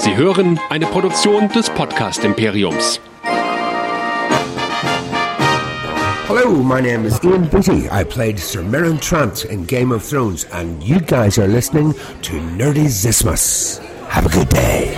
Sie hören eine Produktion des Podcast Imperiums. Hello, my name is Ian Beatty. I played Sir Meryn Trant in Game of Thrones, and you guys are listening to Nerdy Zismus. Have a good day.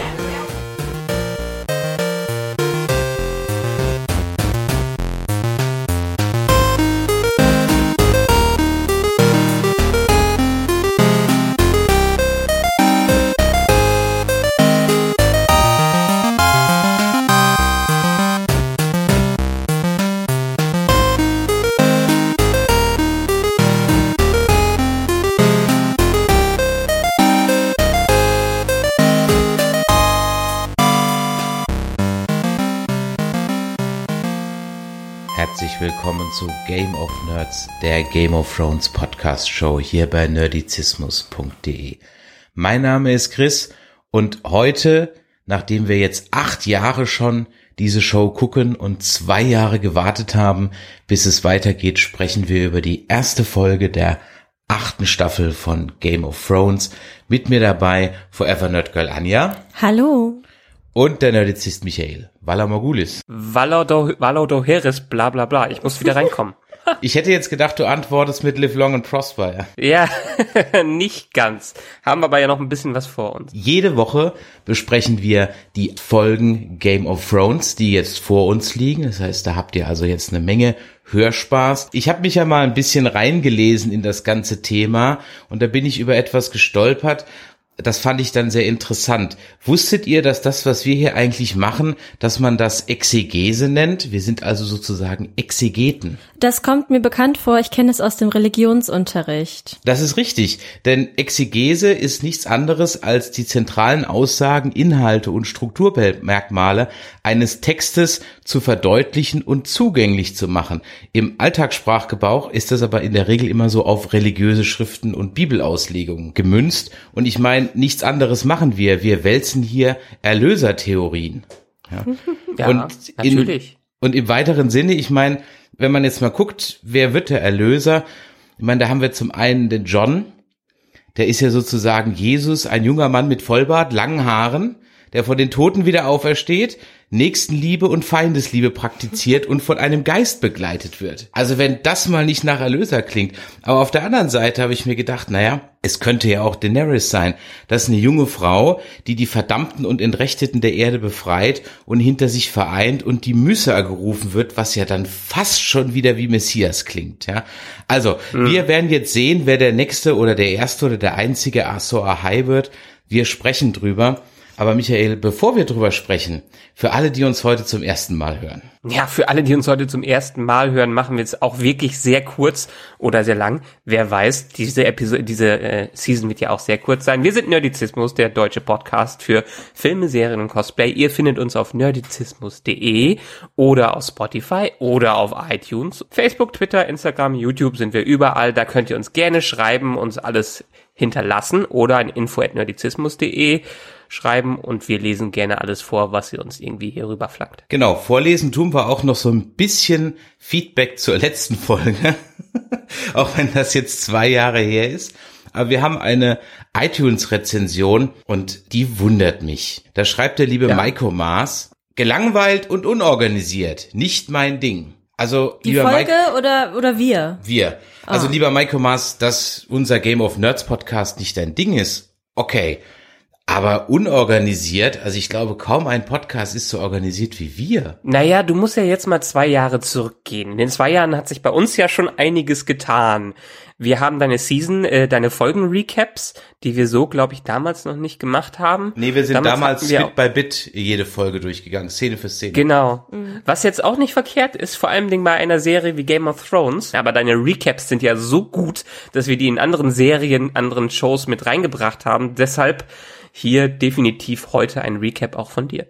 Zu Game of Nerds, der Game of Thrones Podcast Show hier bei nerdizismus.de. Mein Name ist Chris und heute, nachdem wir jetzt acht Jahre schon diese Show gucken und zwei Jahre gewartet haben, bis es weitergeht, sprechen wir über die erste Folge der achten Staffel von Game of Thrones. Mit mir dabei Forever Nerd Girl Anja Hallo. Und der Nerdizist Michael. Valamogulis. Valodo Heres, bla bla bla. Ich muss wieder reinkommen. Ich hätte jetzt gedacht, du antwortest mit Live Long and Prosper. Ja. ja, nicht ganz. Haben aber ja noch ein bisschen was vor uns. Jede Woche besprechen wir die Folgen Game of Thrones, die jetzt vor uns liegen. Das heißt, da habt ihr also jetzt eine Menge Hörspaß. Ich habe mich ja mal ein bisschen reingelesen in das ganze Thema und da bin ich über etwas gestolpert. Das fand ich dann sehr interessant. Wusstet ihr, dass das, was wir hier eigentlich machen, dass man das Exegese nennt? Wir sind also sozusagen Exegeten. Das kommt mir bekannt vor, ich kenne es aus dem Religionsunterricht. Das ist richtig, denn Exegese ist nichts anderes als die zentralen Aussagen, Inhalte und Strukturmerkmale eines Textes zu verdeutlichen und zugänglich zu machen. Im Alltagssprachgebrauch ist das aber in der Regel immer so auf religiöse Schriften und Bibelauslegungen gemünzt und ich meine, nichts anderes machen wir. Wir wälzen hier Erlösertheorien. Ja, Ja, und natürlich. In, und im weiteren Sinne, ich meine, wenn man jetzt mal guckt, wer wird der Erlöser? Ich meine, da haben wir zum einen den John, der ist ja sozusagen Jesus, ein junger Mann mit Vollbart, langen Haaren, der von den Toten wieder aufersteht, Nächstenliebe und Feindesliebe praktiziert und von einem Geist begleitet wird. Also wenn das mal nicht nach Erlöser klingt. Aber auf der anderen Seite habe ich mir gedacht, naja, es könnte ja auch Daenerys sein. Das ist eine junge Frau, die die Verdammten und Entrechteten der Erde befreit und hinter sich vereint und die Mysa gerufen wird, was ja dann fast schon wieder wie Messias klingt. Ja, Also, wir werden jetzt sehen, wer der Nächste oder der Erste oder der einzige Azor Ahai wird. Wir sprechen drüber. Aber Michael, bevor wir drüber sprechen, für alle, die uns heute zum ersten Mal hören. Ja, für alle, die uns heute zum ersten Mal hören, machen wir es auch wirklich sehr kurz oder sehr lang. Wer weiß, diese Episode, diese äh, Season wird ja auch sehr kurz sein. Wir sind Nerdizismus, der deutsche Podcast für Filme, Serien und Cosplay. Ihr findet uns auf nerdizismus.de oder auf Spotify oder auf iTunes. Facebook, Twitter, Instagram, YouTube sind wir überall. Da könnt ihr uns gerne schreiben, uns alles hinterlassen oder an info@nerdizismus.de schreiben und wir lesen gerne alles vor, was ihr uns irgendwie hier rüberflaggt. Genau, vorlesen tun wir auch noch so ein bisschen Feedback zur letzten Folge, auch wenn das jetzt zwei Jahre her ist. Aber wir haben eine iTunes-Rezension und die wundert mich. Da schreibt der liebe Ja. Maiko Maas, gelangweilt und unorganisiert, nicht mein Ding. Also, Die lieber Folge Mike, oder, oder wir? wir. Also, Ah. lieber Maiko Maas, dass unser Game of Nerds Podcast nicht dein Ding ist, okay. Aber unorganisiert, also ich glaube, kaum ein Podcast ist so organisiert wie wir. Naja, du musst ja jetzt mal zwei Jahre zurückgehen. In den zwei Jahren hat sich bei uns ja schon einiges getan. Wir haben deine Season, äh, deine Folgen-Recaps, die wir so, glaube ich, damals noch nicht gemacht haben. Nee, wir sind Damals damals, Bit by Bit jede Folge durchgegangen, Szene für Szene. Genau. Was jetzt auch nicht verkehrt ist, vor allem bei einer Serie wie Game of Thrones. Aber deine Recaps sind ja so gut, dass wir die in anderen Serien, anderen Shows mit reingebracht haben. Deshalb hier definitiv heute ein Recap auch von dir.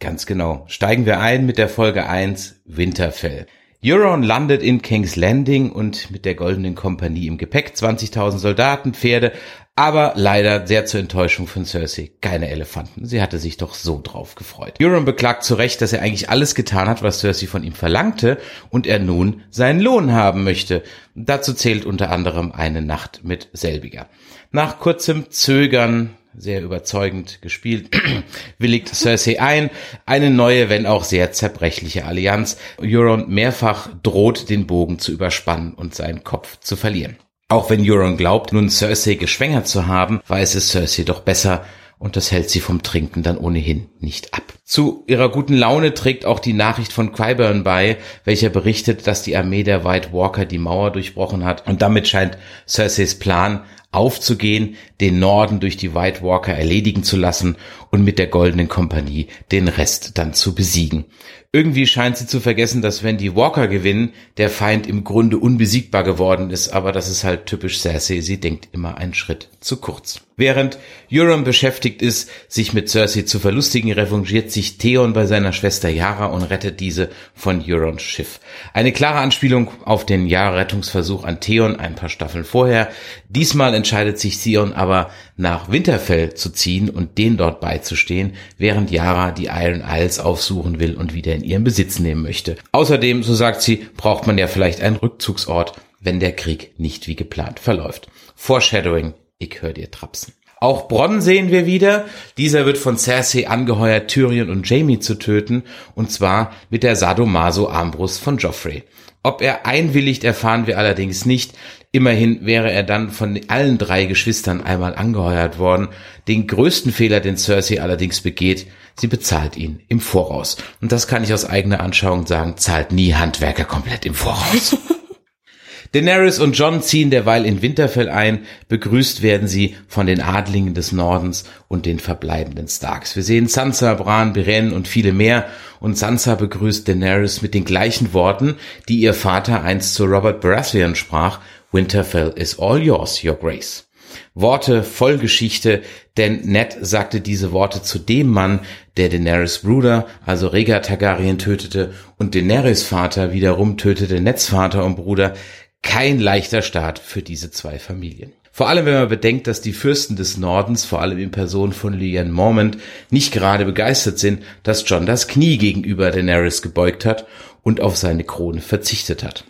Ganz genau. Steigen wir ein mit der Folge 1, Winterfell. Euron landet in King's Landing und mit der Goldenen Kompanie im Gepäck 20.000 Soldaten, Pferde, aber leider sehr zur Enttäuschung von Cersei keine Elefanten. Sie hatte sich doch so drauf gefreut. Euron beklagt zu Recht, dass er eigentlich alles getan hat, was Cersei von ihm verlangte und er nun seinen Lohn haben möchte. Dazu zählt unter anderem eine Nacht mit selbiger. Nach kurzem Zögern sehr überzeugend gespielt, willigt Cersei ein, eine neue, wenn auch sehr zerbrechliche Allianz. Euron mehrfach droht, den Bogen zu überspannen und seinen Kopf zu verlieren. Auch wenn Euron glaubt, nun Cersei geschwängert zu haben, weiß es Cersei doch besser und das hält sie vom Trinken dann ohnehin nicht ab. Zu ihrer guten Laune trägt auch die Nachricht von Qyburn bei, welcher berichtet, dass die Armee der White Walker die Mauer durchbrochen hat und damit scheint Cerseis Plan aufzugehen, den Norden durch die White Walker erledigen zu lassen und mit der Goldenen Kompanie den Rest dann zu besiegen. Irgendwie scheint sie zu vergessen, dass wenn die Walker gewinnen, der Feind im Grunde unbesiegbar geworden ist, aber das ist halt typisch Cersei, sie denkt immer einen Schritt zu kurz. Während Euron beschäftigt ist, sich mit Cersei zu verlustigen, revanchiert sich Theon bei seiner Schwester Yara und rettet diese von Eurons Schiff. Eine klare Anspielung auf den Yara-Rettungsversuch an Theon ein paar Staffeln vorher. Diesmal entscheidet sich Theon aber nach Winterfell zu ziehen und den dort beizustehen, während Yara die Iron Isles aufsuchen will und wieder in ihren Besitz nehmen möchte. Außerdem, so sagt sie, braucht man ja vielleicht einen Rückzugsort, wenn der Krieg nicht wie geplant verläuft. Foreshadowing, ich höre dir trapsen. Auch Bronn sehen wir wieder. Dieser wird von Cersei angeheuert, Tyrion und Jamie zu töten, und zwar mit der Sadomaso-Armbrust von Joffrey. Ob er einwilligt, erfahren wir allerdings nicht. Immerhin wäre er dann von allen drei Geschwistern einmal angeheuert worden. Den größten Fehler, den Cersei allerdings begeht, sie bezahlt ihn im Voraus. Und das kann ich aus eigener Anschauung sagen, zahlt nie Handwerker komplett im Voraus. Daenerys und John ziehen derweil in Winterfell ein. Begrüßt werden sie von den Adlingen des Nordens und den verbleibenden Starks. Wir sehen Sansa, Bran, Beren und viele mehr. Und Sansa begrüßt Daenerys mit den gleichen Worten, die ihr Vater einst zu Robert Baratheon sprach. Winterfell is all yours, your grace. Worte voll Geschichte, denn Ned sagte diese Worte zu dem Mann, der Daenerys Bruder, also Rhaegar Targaryen tötete und Daenerys Vater wiederum tötete Neds Vater und Bruder kein leichter Start für diese zwei Familien. Vor allem, wenn man bedenkt, dass die Fürsten des Nordens, vor allem in Person von Lyanne Mormont, nicht gerade begeistert sind, dass John das Knie gegenüber Daenerys gebeugt hat und auf seine Krone verzichtet hat.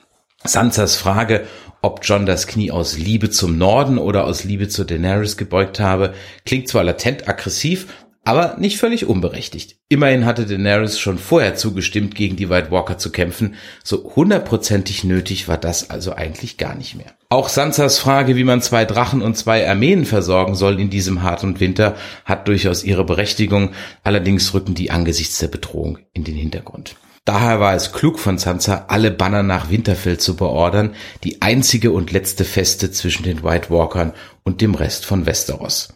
Sansas Frage, ob John das Knie aus Liebe zum Norden oder aus Liebe zu Daenerys gebeugt habe, klingt zwar latent aggressiv, aber nicht völlig unberechtigt. Immerhin hatte Daenerys schon vorher zugestimmt, gegen die White Walker zu kämpfen, so hundertprozentig nötig war das also eigentlich gar nicht mehr. Auch Sansas Frage, wie man zwei Drachen und zwei Armeen versorgen soll in diesem harten Winter, hat durchaus ihre Berechtigung, allerdings rücken die angesichts der Bedrohung in den Hintergrund. Daher war es klug von Sansa, alle Banner nach Winterfell zu beordern, die einzige und letzte Feste zwischen den White Walkern und dem Rest von Westeros.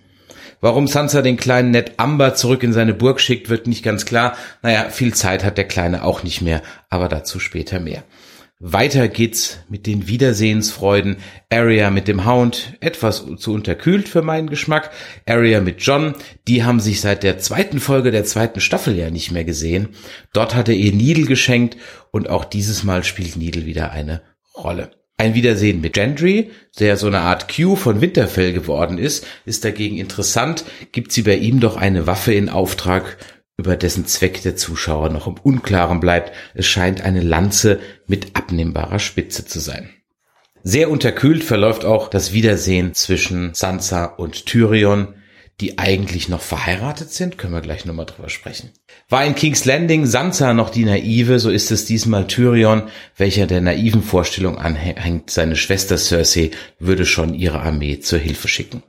Warum Sansa den kleinen Ned Amber zurück in seine Burg schickt, wird nicht ganz klar. Naja, viel Zeit hat der Kleine auch nicht mehr, aber dazu später mehr. Weiter geht's mit den Wiedersehensfreuden. Arya mit dem Hound, etwas zu unterkühlt für meinen Geschmack. Arya mit John, die haben sich seit der zweiten Folge der zweiten Staffel ja nicht mehr gesehen. Dort hat er ihr Needle geschenkt und auch dieses Mal spielt Needle wieder eine Rolle. Ein Wiedersehen mit Gendry, der so eine Art Q von Winterfell geworden ist, ist dagegen interessant, gibt sie bei ihm doch eine Waffe in Auftrag, über dessen Zweck der Zuschauer noch im Unklaren bleibt. Es scheint eine Lanze mit abnehmbarer Spitze zu sein. Sehr unterkühlt verläuft auch das Wiedersehen zwischen Sansa und Tyrion, die eigentlich noch verheiratet sind, können wir gleich nochmal drüber sprechen. War in King's Landing Sansa noch die Naive, so ist es diesmal Tyrion, welcher der naiven Vorstellung anhängt, seine Schwester Cersei würde schon ihre Armee zur Hilfe schicken.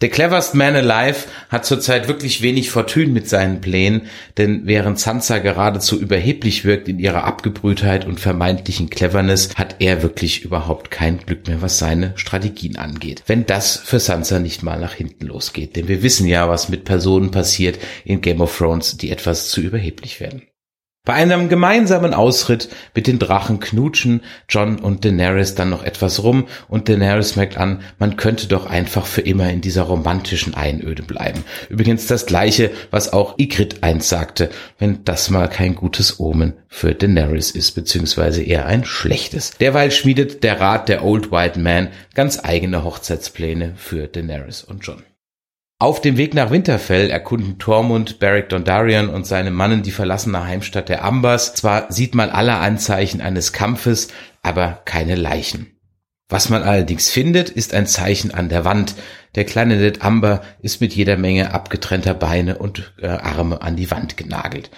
Der cleverest man alive hat zurzeit wirklich wenig Fortune mit seinen Plänen, denn während Sansa geradezu überheblich wirkt in ihrer Abgebrühtheit und vermeintlichen Cleverness, hat er wirklich überhaupt kein Glück mehr, was seine Strategien angeht. Wenn das für Sansa nicht mal nach hinten losgeht, denn wir wissen ja, was mit Personen passiert in Game of Thrones, die etwas zu überheblich werden. Bei einem gemeinsamen Ausritt mit den Drachen knutschen John und Daenerys dann noch etwas rum und Daenerys merkt an, man könnte doch einfach für immer in dieser romantischen Einöde bleiben. Übrigens das gleiche, was auch Ygritte einst sagte, wenn das mal kein gutes Omen für Daenerys ist, beziehungsweise eher ein schlechtes. Derweil schmiedet der Rat der Old White Man ganz eigene Hochzeitspläne für Daenerys und John. Auf dem Weg nach Winterfell erkunden Tormund, Beric Dondarrion und seine Mannen die verlassene Heimstatt der Ambers. Zwar sieht man alle Anzeichen eines Kampfes, aber keine Leichen. Was man allerdings findet, ist ein Zeichen an der Wand. Der kleine Ned Amber ist mit jeder Menge abgetrennter Beine und äh, Arme an die Wand genagelt.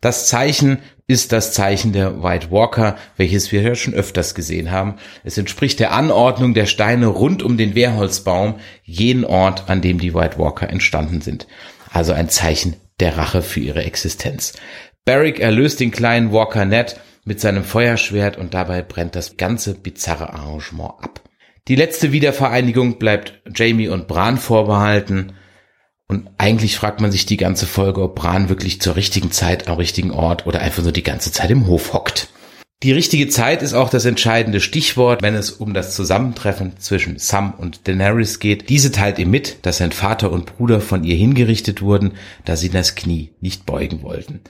Das Zeichen ist das Zeichen der White Walker, welches wir ja schon öfters gesehen haben. Es entspricht der Anordnung der Steine rund um den Wehrholzbaum, jeden Ort, an dem die White Walker entstanden sind. Also ein Zeichen der Rache für ihre Existenz. Barrick erlöst den kleinen Walker Ned mit seinem Feuerschwert und dabei brennt das ganze bizarre Arrangement ab. Die letzte Wiedervereinigung bleibt Jamie und Bran vorbehalten. Und eigentlich fragt man sich die ganze Folge, ob Bran wirklich zur richtigen Zeit am richtigen Ort oder einfach nur die ganze Zeit im Hof hockt. Die richtige Zeit ist auch das entscheidende Stichwort, wenn es um das Zusammentreffen zwischen Sam und Daenerys geht. Diese teilt ihm mit, dass sein Vater und Bruder von ihr hingerichtet wurden, da sie das Knie nicht beugen wollten.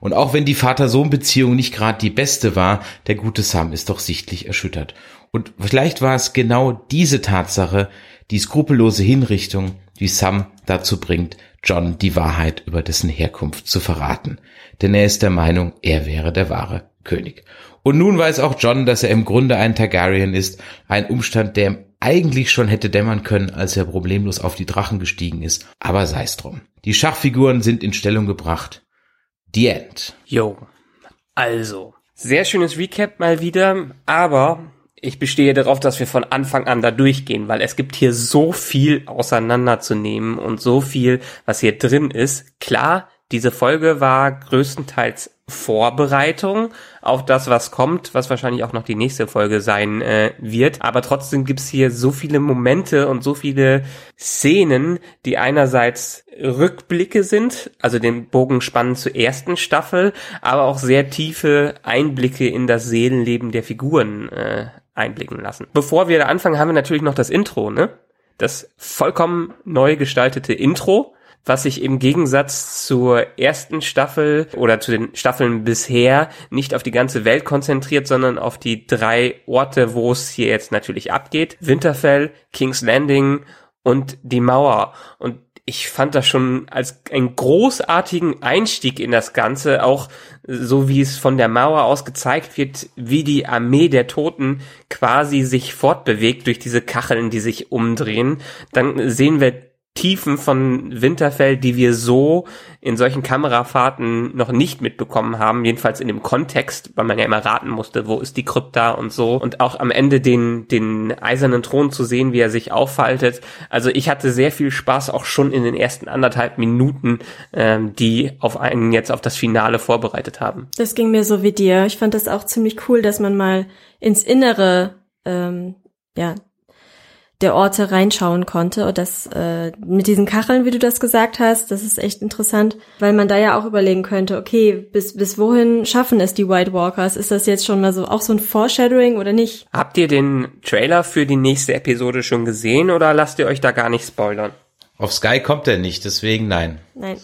Und auch wenn die Vater-Sohn-Beziehung nicht gerade die beste war, der gute Sam ist doch sichtlich erschüttert. Und vielleicht war es genau diese Tatsache, die skrupellose Hinrichtung, die Sam dazu bringt, John die Wahrheit über dessen Herkunft zu verraten. Denn er ist der Meinung, er wäre der wahre König. Und nun weiß auch John, dass er im Grunde ein Targaryen ist, ein Umstand, der ihm eigentlich schon hätte dämmern können, als er problemlos auf die Drachen gestiegen ist. Aber sei's drum. Die Schachfiguren sind in Stellung gebracht. The End. Jo. Also. Sehr schönes Recap mal wieder, aber ich bestehe darauf, dass wir von Anfang an da durchgehen, weil es gibt hier so viel auseinanderzunehmen und so viel, was hier drin ist. Klar, diese Folge war größtenteils Vorbereitung auf das, was kommt, was wahrscheinlich auch noch die nächste Folge sein äh, wird. Aber trotzdem gibt's hier so viele Momente und so viele Szenen, die einerseits Rückblicke sind, also den Bogen spannen zur ersten Staffel, aber auch sehr tiefe Einblicke in das Seelenleben der Figuren äh, einblicken lassen. Bevor wir da anfangen, haben wir natürlich noch das Intro, ne? Das vollkommen neu gestaltete Intro, was sich im Gegensatz zur ersten Staffel oder zu den Staffeln bisher nicht auf die ganze Welt konzentriert, sondern auf die drei Orte, wo es hier jetzt natürlich abgeht. Winterfell, King's Landing und die Mauer. Und ich fand das schon als einen großartigen Einstieg in das Ganze, auch so wie es von der Mauer aus gezeigt wird, wie die Armee der Toten quasi sich fortbewegt durch diese Kacheln, die sich umdrehen. Dann sehen wir Tiefen von Winterfell, die wir so in solchen Kamerafahrten noch nicht mitbekommen haben, jedenfalls in dem Kontext, weil man ja immer raten musste, wo ist die Krypta und so. Und auch am Ende den, den eisernen Thron zu sehen, wie er sich aufhaltet. Also ich hatte sehr viel Spaß auch schon in den ersten anderthalb Minuten, ähm, die auf einen jetzt auf das Finale vorbereitet haben. Das ging mir so wie dir. Ich fand das auch ziemlich cool, dass man mal ins Innere ähm, ja, der Orte reinschauen konnte. Und das äh, mit diesen Kacheln, wie du das gesagt hast, das ist echt interessant, weil man da ja auch überlegen könnte, okay, bis, bis wohin schaffen es die White Walkers? Ist das jetzt schon mal so auch so ein Foreshadowing oder nicht? Habt ihr den Trailer für die nächste Episode schon gesehen oder lasst ihr euch da gar nicht spoilern? Auf Sky kommt er nicht, deswegen nein. Nein.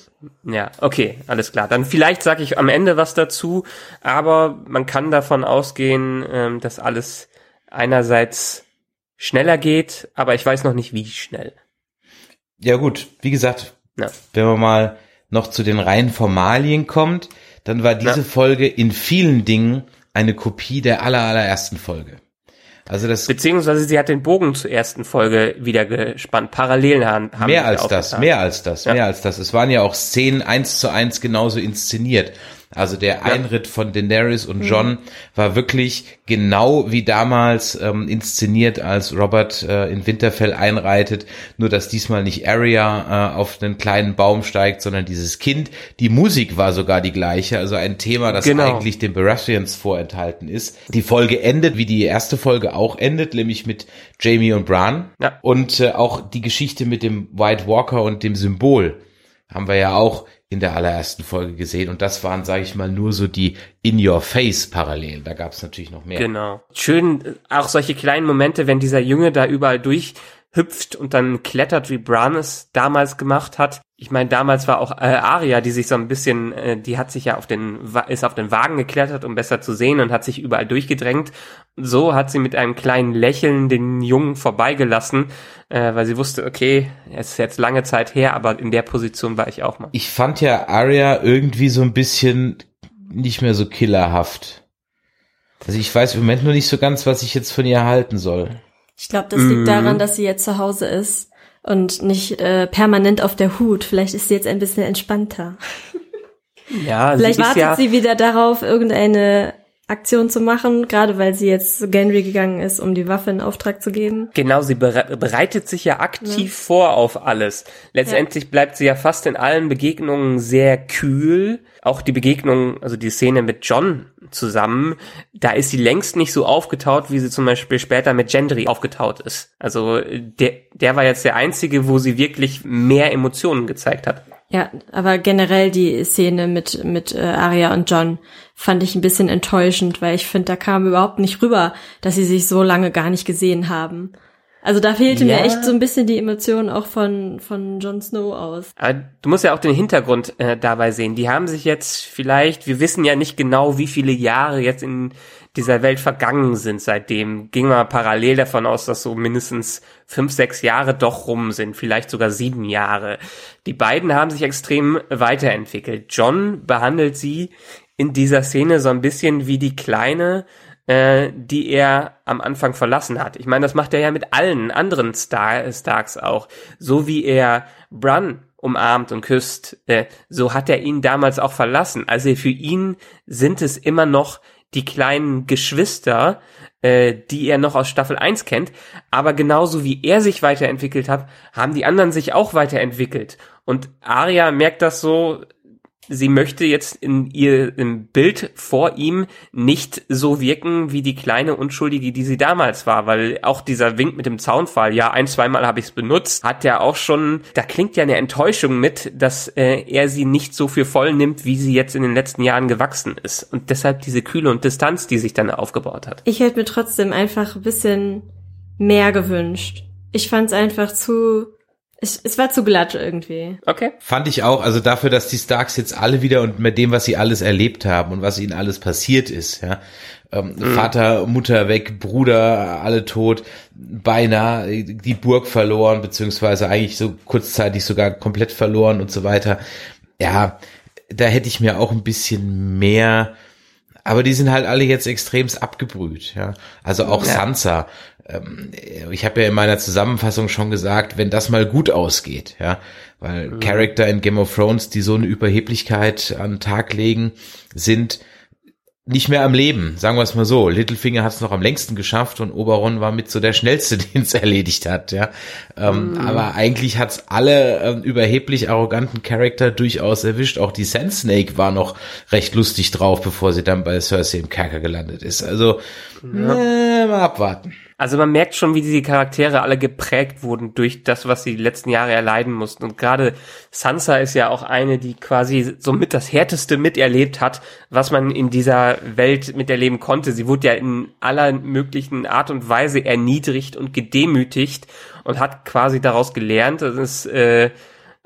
Ja, okay, alles klar. Dann vielleicht sage ich am Ende was dazu, aber man kann davon ausgehen, ähm, dass alles einerseits schneller geht, aber ich weiß noch nicht, wie schnell. Ja gut, wie gesagt, Ja. wenn man mal noch zu den reinen Formalien kommt, dann war diese Ja. Folge in vielen Dingen eine Kopie der aller, allerersten Folge. Also das Beziehungsweise sie hat den Bogen zur ersten Folge wieder gespannt. Parallelen haben mehr als das, mehr als das, Ja. mehr als das. Es waren ja auch Szenen eins zu eins genauso inszeniert. Also der Einritt von Daenerys und John war wirklich genau wie damals ähm, inszeniert, als Robert äh, in Winterfell einreitet. Nur dass diesmal nicht Arya äh, auf einen kleinen Baum steigt, sondern dieses Kind. Die Musik war sogar die gleiche. Also ein Thema, das Genau. eigentlich den Baratheons vorenthalten ist. Die Folge endet, wie die erste Folge auch endet, nämlich mit Jamie und Bran. Ja. Und äh, auch die Geschichte mit dem White Walker und dem Symbol haben wir ja auch in der allerersten Folge gesehen. Und das waren, sage ich mal, nur so die In-Your-Face-Parallelen. Da gab es natürlich noch mehr. Genau. Schön, äh, auch solche kleinen Momente, wenn dieser Junge da überall durchhüpft und dann klettert, wie Bran es damals gemacht hat. Ich meine, damals war auch äh, Aria, die sich so ein bisschen, äh, die hat sich ja auf den, ist auf den Wagen geklettert, um besser zu sehen und hat sich überall durchgedrängt. So hat sie mit einem kleinen Lächeln den Jungen vorbeigelassen, äh, weil sie wusste, okay, es ist jetzt lange Zeit her, aber in der Position war ich auch mal. Ich fand ja Arya irgendwie so ein bisschen nicht mehr so killerhaft. Also ich weiß im Moment nur nicht so ganz, was ich jetzt von ihr halten soll. Ich glaube, das liegt daran, dass sie jetzt zu Hause ist und nicht äh, permanent auf der Hut. Vielleicht ist sie jetzt ein bisschen entspannter. Ja, Vielleicht sie ist wartet ja, sie wieder darauf, irgendeine Aktion zu machen, gerade weil sie jetzt zu Genry gegangen ist, um die Waffe in Auftrag zu geben. Genau, sie bere bereitet sich ja aktiv vor auf alles. Letztendlich bleibt sie ja fast in allen Begegnungen sehr kühl. Auch die Begegnung, also die Szene mit John zusammen, da ist sie längst nicht so aufgetaut, wie sie zum Beispiel später mit Gendry aufgetaut ist. Also der, der war jetzt der einzige, wo sie wirklich mehr Emotionen gezeigt hat. Ja, aber generell die Szene mit mit äh, Arya und John fand ich ein bisschen enttäuschend, weil ich finde, da kam überhaupt nicht rüber, dass sie sich so lange gar nicht gesehen haben. Also da fehlte Ja. mir echt so ein bisschen die Emotion auch von von Jon Snow aus. Aber du musst ja auch den Hintergrund äh, dabei sehen. Die haben sich jetzt vielleicht, wir wissen ja nicht genau, wie viele Jahre jetzt in dieser Welt vergangen sind seitdem. Ging mal parallel davon aus, dass so mindestens fünf, sechs Jahre doch rum sind, vielleicht sogar sieben Jahre. Die beiden haben sich extrem weiterentwickelt. John behandelt sie in dieser Szene so ein bisschen wie die Kleine, äh, die er am Anfang verlassen hat. Ich meine, das macht er ja mit allen anderen Star Starks auch. So wie er Bran umarmt und küsst, äh, so hat er ihn damals auch verlassen. Also für ihn sind es immer noch die kleinen Geschwister, äh, die er noch aus Staffel 1 kennt, aber genauso wie er sich weiterentwickelt hat, haben die anderen sich auch weiterentwickelt. Und Arya merkt das so, sie möchte jetzt in ihr im Bild vor ihm nicht so wirken wie die kleine Unschuldige, die sie damals war, weil auch dieser Wink mit dem Zaunfall, ja, ein, zweimal habe ich es benutzt, hat ja auch schon, da klingt ja eine Enttäuschung mit, dass äh, er sie nicht so für voll nimmt, wie sie jetzt in den letzten Jahren gewachsen ist. Und deshalb diese Kühle und Distanz, die sich dann aufgebaut hat. Ich hätte mir trotzdem einfach ein bisschen mehr gewünscht. Ich fand es einfach zu es, es war zu glatt irgendwie. Okay. Fand ich auch, also dafür, dass die Starks jetzt alle wieder und mit dem, was sie alles erlebt haben und was ihnen alles passiert ist, ja. Ähm, Vater, Mutter weg, Bruder, alle tot, beinahe die Burg verloren, beziehungsweise eigentlich so kurzzeitig sogar komplett verloren und so weiter. Ja, da hätte ich mir auch ein bisschen mehr, aber die sind halt alle jetzt extremst abgebrüht, ja. Also auch Ja. Sansa. Ähm, ich habe ja in meiner Zusammenfassung schon gesagt, wenn das mal gut ausgeht, ja, weil Charakter in Game of Thrones, die so eine Überheblichkeit an den Tag legen, sind nicht mehr am Leben, sagen wir es mal so. Littlefinger hat es noch am längsten geschafft und Oberon war mit so der schnellste, den es erledigt hat, ja. Ähm, Aber eigentlich hat's alle ähm, überheblich arroganten Charakter durchaus erwischt. Auch die Sand Snake war noch recht lustig drauf, bevor sie dann bei Cersei im Kerker gelandet ist. Also äh, mal abwarten. Also man merkt schon, wie diese Charaktere alle geprägt wurden durch das, was sie die letzten Jahre erleiden mussten. Und gerade Sansa ist ja auch eine, die quasi somit das Härteste miterlebt hat, was man in dieser Welt miterleben konnte. Sie wurde ja in aller möglichen Art und Weise erniedrigt und gedemütigt und hat quasi daraus gelernt. Das ist äh,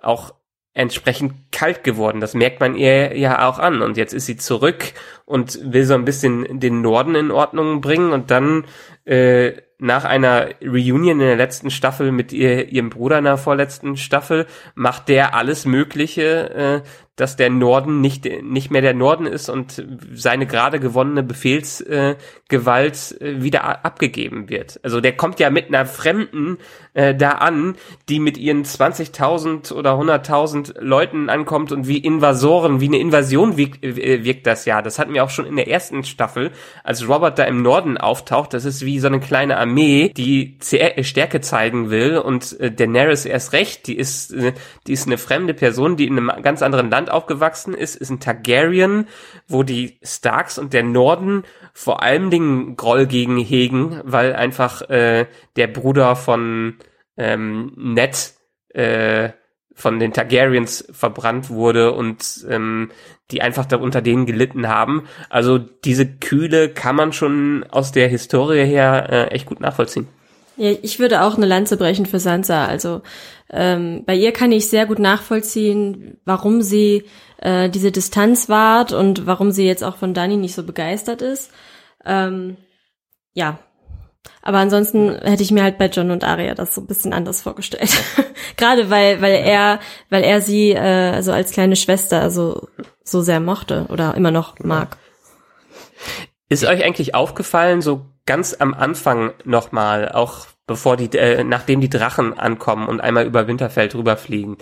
auch entsprechend kalt geworden. Das merkt man ihr ja auch an. Und jetzt ist sie zurück und will so ein bisschen den Norden in Ordnung bringen und dann äh, nach einer Reunion in der letzten Staffel mit ihr, ihrem Bruder in der vorletzten Staffel macht der alles Mögliche, äh, dass der Norden nicht, nicht mehr der Norden ist und seine gerade gewonnene Befehlsgewalt äh, äh, wieder abgegeben wird. Also der kommt ja mit einer Fremden äh, da an, die mit ihren 20.000 oder 100.000 Leuten ankommt und wie Invasoren, wie eine Invasion wirkt, äh, wirkt das ja. Das hatten wir auch schon in der ersten Staffel, als Robert da im Norden auftaucht. Das ist wie so eine kleine Armee, die äh, Stärke zeigen will und äh, Daenerys erst recht, die ist, die ist eine fremde Person, die in einem ganz anderen Land aufgewachsen ist, ist ein Targaryen, wo die Starks und der Norden vor allem Dingen Groll gegen hegen, weil einfach äh, der Bruder von ähm, Ned äh, von den Targaryens verbrannt wurde und ähm, die einfach darunter denen gelitten haben. Also diese Kühle kann man schon aus der Historie her äh, echt gut nachvollziehen. Ja, ich würde auch eine Lanze brechen für Sansa. Also ähm, bei ihr kann ich sehr gut nachvollziehen, warum sie äh, diese Distanz wahrt und warum sie jetzt auch von Dani nicht so begeistert ist. Ähm, ja. Aber ansonsten hätte ich mir halt bei John und Arya das so ein bisschen anders vorgestellt. Gerade weil, weil er, weil er sie äh, also als kleine Schwester also so sehr mochte oder immer noch mag. Ist euch eigentlich aufgefallen, so ganz am Anfang nochmal, auch bevor die, äh, nachdem die Drachen ankommen und einmal über Winterfell drüber fliegen.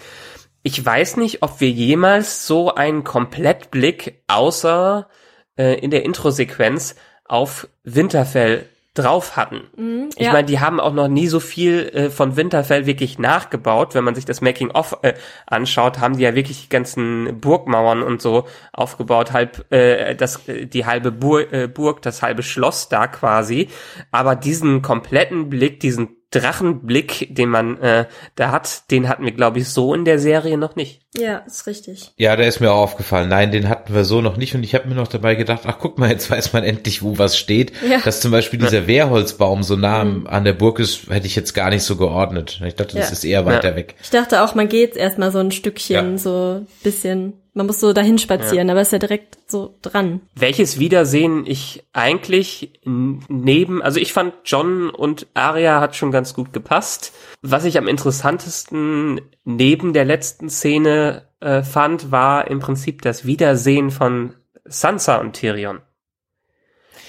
Ich weiß nicht, ob wir jemals so einen Komplettblick außer äh, in der Introsequenz auf Winterfell drauf hatten. Mhm, ich ja. meine, die haben auch noch nie so viel äh, von Winterfell wirklich nachgebaut. Wenn man sich das Making of äh, anschaut, haben die ja wirklich die ganzen Burgmauern und so aufgebaut, halb äh, das äh, die halbe Bur äh, Burg, das halbe Schloss da quasi. Aber diesen kompletten Blick, diesen Drachenblick, den man äh, da hat, den hatten wir, glaube ich, so in der Serie noch nicht. Ja, ist richtig. Ja, der ist mir auch aufgefallen. Nein, den hatten wir so noch nicht. Und ich habe mir noch dabei gedacht, ach guck mal, jetzt weiß man endlich, wo was steht. Ja. Dass zum Beispiel dieser Wehrholzbaum so nah am- an der Burg ist, hätte ich jetzt gar nicht so geordnet. Ich dachte, das Ja. ist eher weiter weg. Ich dachte auch, man geht erstmal so ein Stückchen, Ja. so bisschen, man muss so dahin spazieren, aber ist ja direkt so dran. Welches Wiedersehen ich eigentlich neben, also ich fand John und Arya hat schon ganz gut gepasst. Was ich am interessantesten neben der letzten Szene äh, fand, war im Prinzip das Wiedersehen von Sansa und Tyrion.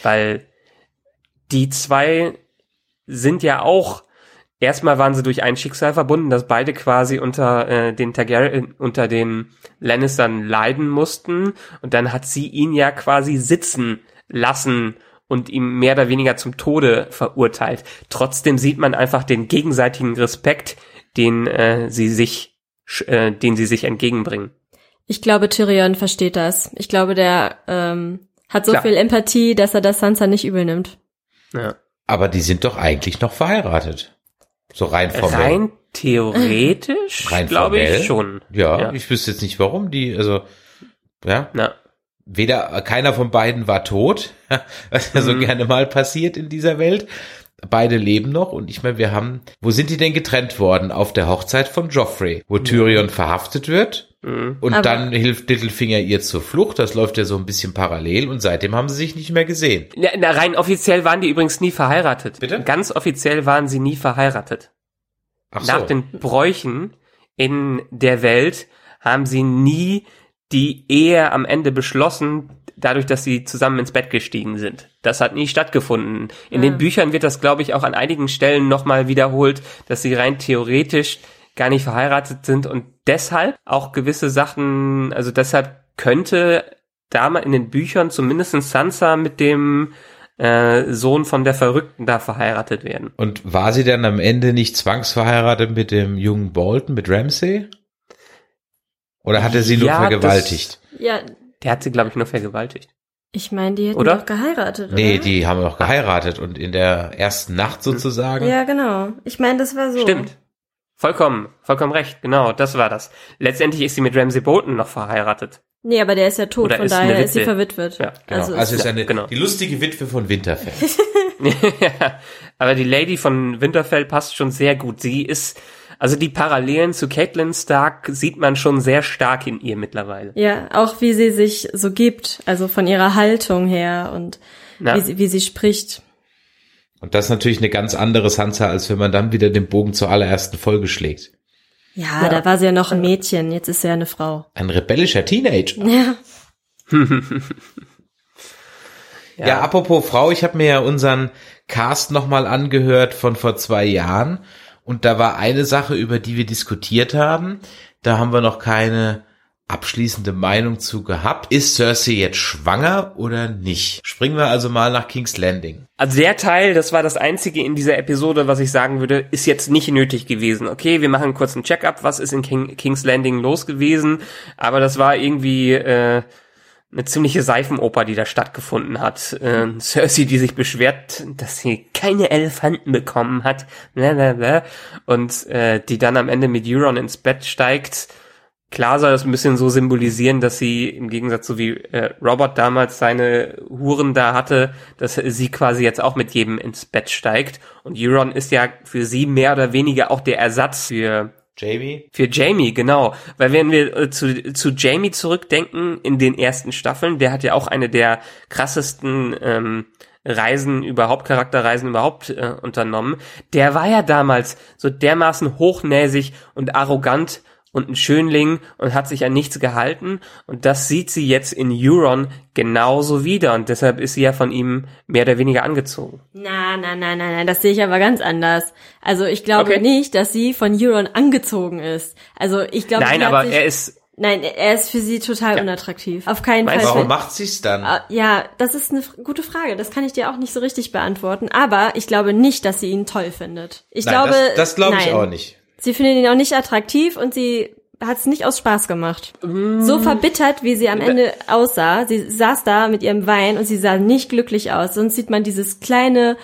Weil die zwei sind ja auch Erstmal waren sie durch ein Schicksal verbunden, dass beide quasi unter äh, den Targaryen, unter den Lannistern leiden mussten. Und dann hat sie ihn ja quasi sitzen lassen und ihm mehr oder weniger zum Tode verurteilt. Trotzdem sieht man einfach den gegenseitigen Respekt, den äh, sie sich, sch- äh, den sie sich entgegenbringen. Ich glaube, Tyrion versteht das. Ich glaube, der ähm, hat so Klar. viel Empathie, dass er das Sansa nicht übel nimmt. Ja. Aber die sind doch eigentlich noch verheiratet. So rein formell. Rein theoretisch, Rein glaube ich schon. Ja, Ja. ich wüsste jetzt nicht warum die, also, ja, Na, weder, keiner von beiden war tot, was ja so Mhm. gerne mal passiert in dieser Welt. Beide leben noch und ich meine, wir haben, wo sind die denn getrennt worden? Auf der Hochzeit von Joffrey, wo Tyrion verhaftet wird mhm. und Aber- dann hilft Littlefinger ihr zur Flucht. Das läuft ja so ein bisschen parallel und seitdem haben sie sich nicht mehr gesehen. Na, na, rein offiziell waren die übrigens nie verheiratet. Bitte? Ganz offiziell waren sie nie verheiratet. Ach Nach so. den Bräuchen in der Welt haben sie nie die Ehe am Ende beschlossen, dadurch, dass sie zusammen ins Bett gestiegen sind. Das hat nie stattgefunden. In den Büchern wird das, glaube ich, auch an einigen Stellen nochmal wiederholt, dass sie rein theoretisch gar nicht verheiratet sind und deshalb auch gewisse Sachen, also deshalb könnte damals in den Büchern zumindest Sansa mit dem äh, Sohn von der Verrückten da verheiratet werden. Und war sie dann am Ende nicht zwangsverheiratet mit dem jungen Bolton, mit Ramsay? Oder hat er sie nur Ja, vergewaltigt? Ja, Der hat sie, glaube ich, nur vergewaltigt. ich meine, die hätten Oder? doch geheiratet, oder? Nee, die haben noch geheiratet und in der ersten Nacht sozusagen. Ja, genau. Ich meine, das war so. Stimmt. Vollkommen, vollkommen recht, genau, das war das. Letztendlich ist sie mit Ramsey Bolton noch verheiratet. Nee, aber der ist ja tot, Oder von ist daher ist sie Witwe. verwitwet. Ja, Genau. Also, Also, ist, ist eine, genau. die lustige Witwe von Winterfell. ja, aber die Lady von Winterfell passt schon sehr gut. Sie ist, also die Parallelen zu Caitlin Stark sieht man schon sehr stark in ihr mittlerweile. ja, auch wie sie sich so gibt, also von ihrer Haltung her und Ja. wie, sie, wie sie spricht. Und das ist natürlich eine ganz andere Sansa, als wenn man dann wieder den Bogen zur allerersten Folge schlägt. Ja, da war sie ja noch ein Mädchen, jetzt ist sie ja eine Frau. Ein rebellischer Teenager. Ja. Ja, apropos Frau, ich habe mir ja unseren Cast nochmal angehört von vor zwei Jahren und da war eine Sache, über die wir diskutiert haben. Da haben wir noch keine abschließende Meinung zu gehabt. Ist Cersei jetzt schwanger oder nicht? Springen wir also mal nach King's Landing. Also der Teil, das war das einzige in dieser Episode, was ich sagen würde, ist jetzt nicht nötig gewesen. Okay, wir machen kurz einen Check-up, was ist in King, King's Landing los gewesen, aber das war irgendwie äh, eine ziemliche Seifenoper, die da stattgefunden hat. Äh, Cersei, die sich beschwert, dass sie keine Elefanten bekommen hat, und äh, die dann am Ende mit Euron ins Bett steigt. Klar soll das ein bisschen so symbolisieren, dass sie im Gegensatz so wie äh, Robert damals seine Huren da hatte, dass sie quasi jetzt auch mit jedem ins Bett steigt. Und Euron ist ja für sie mehr oder weniger auch der Ersatz für Jamie? für Jamie, genau. Weil wenn wir äh, zu, zu Jamie zurückdenken in den ersten Staffeln, der hat ja auch eine der krassesten ähm, Reisen überhaupt, Charakterreisen überhaupt äh, unternommen. Der war ja damals so dermaßen hochnäsig und arrogant und ein Schönling und hat sich an nichts gehalten. Und das sieht sie jetzt in Euron genauso wieder. Und deshalb ist sie ja von ihm mehr oder weniger angezogen. Na, na, na, na, na, das sehe ich aber ganz anders. Also ich glaube Okay. nicht, dass sie von Euron angezogen ist. Also ich glaube, Nein, aber er ist, nein, er ist für sie total unattraktiv. Auf keinen Meinst Fall. Warum macht sie's dann? Ah, Ja, das ist eine gute Frage. Das kann ich dir auch nicht so richtig beantworten. Aber ich glaube nicht, dass sie ihn toll findet. Ich Nein, glaube, das, das glaube ich nein. auch nicht. Sie findet ihn auch nicht attraktiv und sie hat es nicht aus Spaß gemacht. So verbittert, wie sie am Ende aussah. Sie saß da mit ihrem Wein und sie sah nicht glücklich aus. Sonst sieht man dieses kleine,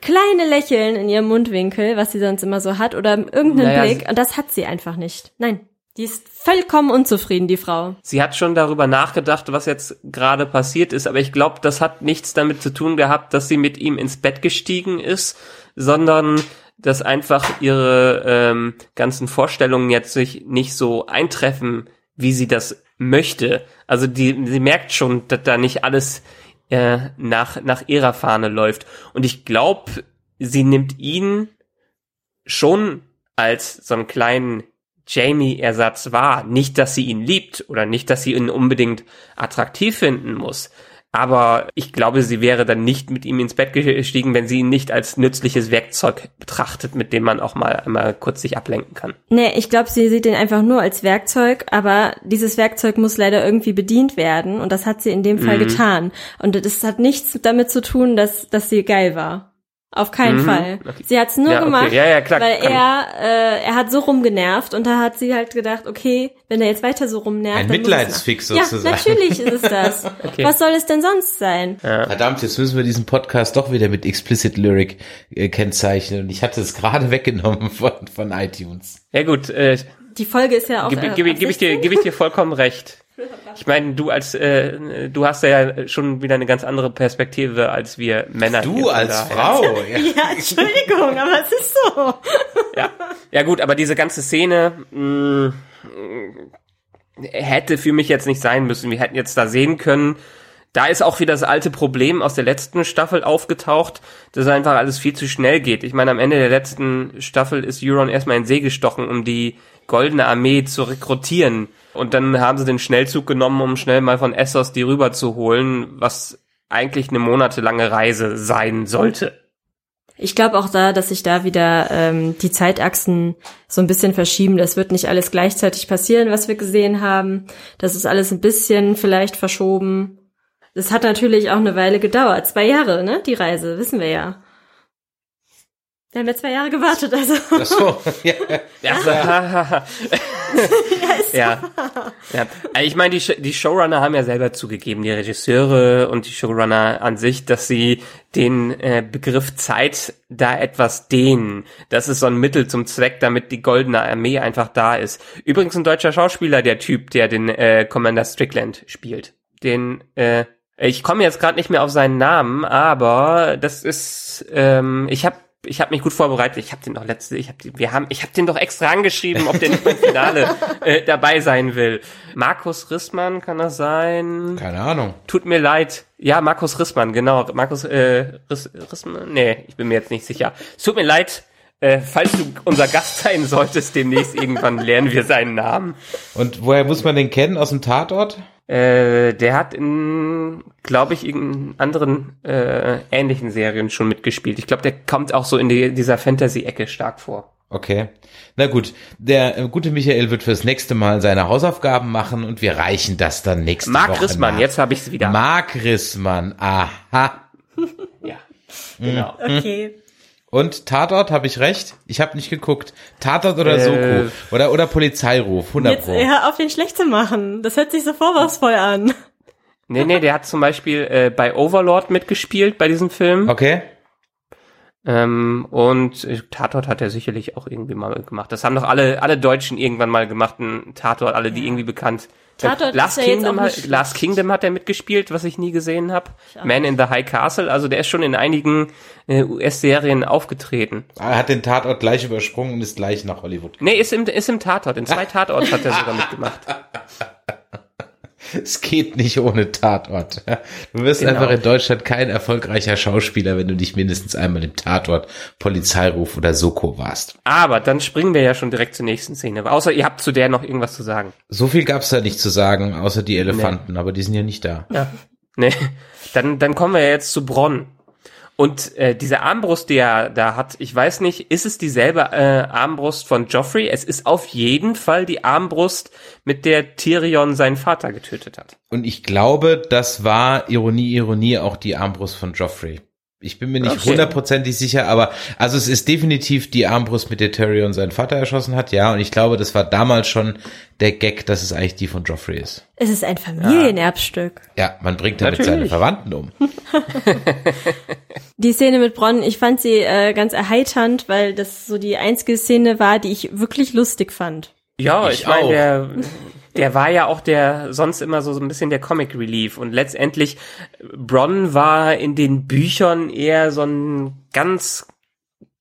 kleine Lächeln in ihrem Mundwinkel, was sie sonst immer so hat, oder irgendeinen Naja, Blick. Und das hat sie einfach nicht. Nein. Die ist vollkommen unzufrieden, die Frau. sie hat schon darüber nachgedacht, was jetzt gerade passiert ist, aber ich glaube, das hat nichts damit zu tun gehabt, dass sie mit ihm ins Bett gestiegen ist, sondern dass einfach ihre ähm, ganzen Vorstellungen jetzt sich nicht so eintreffen, wie sie das möchte. Also die, sie merkt schon, dass da nicht alles äh, nach, nach ihrer Fahne läuft. Und ich glaube, sie nimmt ihn schon als so einen kleinen Jamie-Ersatz wahr. Nicht, dass sie ihn liebt oder nicht, dass sie ihn unbedingt attraktiv finden muss. Aber ich glaube, sie wäre dann nicht mit ihm ins Bett gestiegen, wenn sie ihn nicht als nützliches Werkzeug betrachtet, mit dem man auch mal einmal kurz sich ablenken kann. Nee, ich glaube, sie sieht ihn einfach nur als Werkzeug, aber dieses Werkzeug muss leider irgendwie bedient werden und das hat sie in dem Fall getan. Und das hat nichts damit zu tun, dass, dass sie geil war. Auf keinen Mhm, Fall. okay. Sie hat's nur Ja, okay. gemacht, Ja, ja, klar, weil er, äh, er hat so rumgenervt und da hat sie halt gedacht, okay, wenn er jetzt weiter so rumnervt, Ein dann muss es Mitleidsfix sozusagen. Ja, natürlich ist es das. Okay. Was soll es denn sonst sein? Verdammt, jetzt müssen wir diesen Podcast doch wieder mit Explicit Lyric äh, kennzeichnen. Und ich hatte es gerade weggenommen von, von iTunes. Ja gut, äh, Die Folge ist ja auch gebe äh, geb, geb ich dir, 16. gebe ich dir vollkommen recht. Ich meine, du als, äh, du hast ja schon wieder eine ganz andere Perspektive als wir Männer. Du als. Frau. Ja. Ja, Entschuldigung, aber es ist so. Ja. ja gut, aber diese ganze Szene mh, hätte für mich jetzt nicht sein müssen. Wir hätten jetzt da sehen können, da ist auch wieder das alte Problem aus der letzten Staffel aufgetaucht, dass einfach alles viel zu schnell geht. Ich meine, am Ende der letzten Staffel ist Euron erstmal in See gestochen, um die Goldene Armee zu rekrutieren. Und dann haben sie den Schnellzug genommen, um schnell mal von Essos die rüber zu holen, was eigentlich eine monatelange Reise sein sollte. Ich glaube auch da, dass sich da wieder ähm, die Zeitachsen so ein bisschen verschieben. Das wird nicht alles gleichzeitig passieren, was wir gesehen haben. Das ist alles ein bisschen vielleicht verschoben. Das hat natürlich auch eine Weile gedauert. Zwei Jahre, ne? Die Reise, wissen wir ja. Wir haben ja zwei Jahre gewartet, also. Ach so, ja. Ja, ja. ja. Also ich meine, die, die Showrunner haben ja selber zugegeben, die Regisseure und die Showrunner an sich, dass sie den äh, Begriff Zeit da etwas dehnen. Das ist so ein Mittel zum Zweck, damit die Goldene Armee einfach da ist. Übrigens ein deutscher Schauspieler, der Typ, der den äh, Commander Strickland spielt. Den, äh, ich komme jetzt gerade nicht mehr auf seinen Namen, aber das ist, ähm, ich habe ich habe mich gut vorbereitet. Ich habe den doch letzte, ich habe wir haben, ich habe den doch extra angeschrieben, ob der nicht beim Finale äh, dabei sein will. Markus Rissmann kann das sein? Keine Ahnung. Tut mir leid. Ja, Markus Rissmann, genau. Markus äh, Riss, Rissmann? Nee, ich bin mir jetzt nicht sicher. Es tut mir leid. Äh, falls du unser Gast sein solltest, demnächst irgendwann lernen wir seinen Namen. Und woher muss man den kennen? Aus dem Tatort? Äh, der hat in, glaube ich, in anderen äh, ähnlichen Serien schon mitgespielt. Ich glaube, der kommt auch so in die, dieser Fantasy-Ecke stark vor. Okay. Na gut, der äh, gute Michael wird fürs nächste Mal seine Hausaufgaben machen und wir reichen das dann nächste Marc Woche Rissmann, nach. jetzt habe ich es wieder. Marc Rissmann, aha. ja, genau. Okay. Und Tatort, habe ich recht? Ich habe nicht geguckt. Tatort oder Äh. Soko? Oder, oder Polizeiruf, 100 Jetzt Pro. hör auf, den schlecht zu machen. Das hört sich so vorwurfsvoll an. Nee, nee, der hat zum Beispiel äh, bei Overlord mitgespielt, bei diesem Film. Okay. Ähm, und äh, Tatort hat er sicherlich auch irgendwie mal gemacht. Das haben doch alle, alle Deutschen irgendwann mal gemacht, ein Tatort, alle, die irgendwie bekannt. Tatort Last ist ja jetzt Kingdom, auch hat, nicht Last. Kingdom hat er mitgespielt, was ich nie gesehen habe. Man in the High Castle, also der ist schon in einigen äh, US-Serien aufgetreten. Er hat den Tatort gleich übersprungen und ist gleich nach Hollywood. Nee, ist im, ist im Tatort. In zwei Tatorts hat er sogar mitgemacht. Es geht nicht ohne Tatort. Du wirst Genau. einfach in Deutschland kein erfolgreicher Schauspieler, wenn du nicht mindestens einmal im Tatort, Polizeiruf oder Soko warst. Aber dann springen wir ja schon direkt zur nächsten Szene. Außer ihr habt zu der noch irgendwas zu sagen. So viel gab's da nicht zu sagen, außer die Elefanten, aber die sind ja nicht da. Ja. Nee. Dann, dann kommen wir ja jetzt zu Bronn. Und äh, diese Armbrust, die er da hat, ich weiß nicht, ist es dieselbe äh, Armbrust von Joffrey? Es ist auf jeden Fall die Armbrust, mit der Tyrion seinen Vater getötet hat. Und ich glaube, das war Ironie, Ironie auch die Armbrust von Joffrey. Ich bin mir nicht Okay. hundertprozentig sicher, aber also es ist definitiv die Armbrust, mit der Tyrion seinen Vater erschossen hat, ja. Und ich glaube, das war damals schon der Gag, dass es eigentlich die von Joffrey ist. Es ist ein Familienerbstück. Ja, man bringt damit Natürlich. seine Verwandten um. Die Szene mit Bronn, ich fand sie äh, ganz erheiternd, weil das so die einzige Szene war, die ich wirklich lustig fand. Ja, Ich ich, meine, auch. der, der war ja auch der sonst immer so, so ein bisschen der Comic Relief und letztendlich Bronn war in den Büchern eher so ein ganz,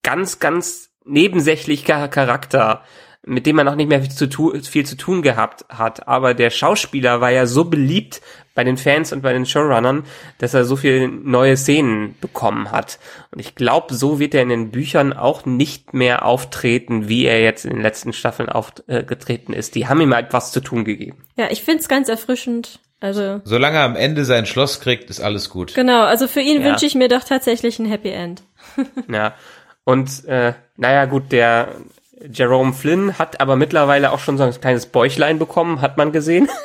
ganz, ganz nebensächlicher Charakter, mit dem man auch nicht mehr viel zu, tu viel zu tun gehabt hat. Aber der Schauspieler war ja so beliebt bei den Fans und bei den Showrunnern, dass er so viele neue Szenen bekommen hat. Und ich glaube, so wird er in den Büchern auch nicht mehr auftreten, wie er jetzt in den letzten Staffeln aufgetreten ist. Die haben ihm etwas zu tun gegeben. Ja, ich find's ganz erfrischend. Also, Solange er am Ende sein Schloss kriegt, ist alles gut. genau, also für ihn Ja. wünsche ich mir doch tatsächlich ein Happy End. Ja. Und äh, naja, gut, der Jerome Flynn hat aber mittlerweile auch schon so ein kleines Bäuchlein bekommen, hat man gesehen.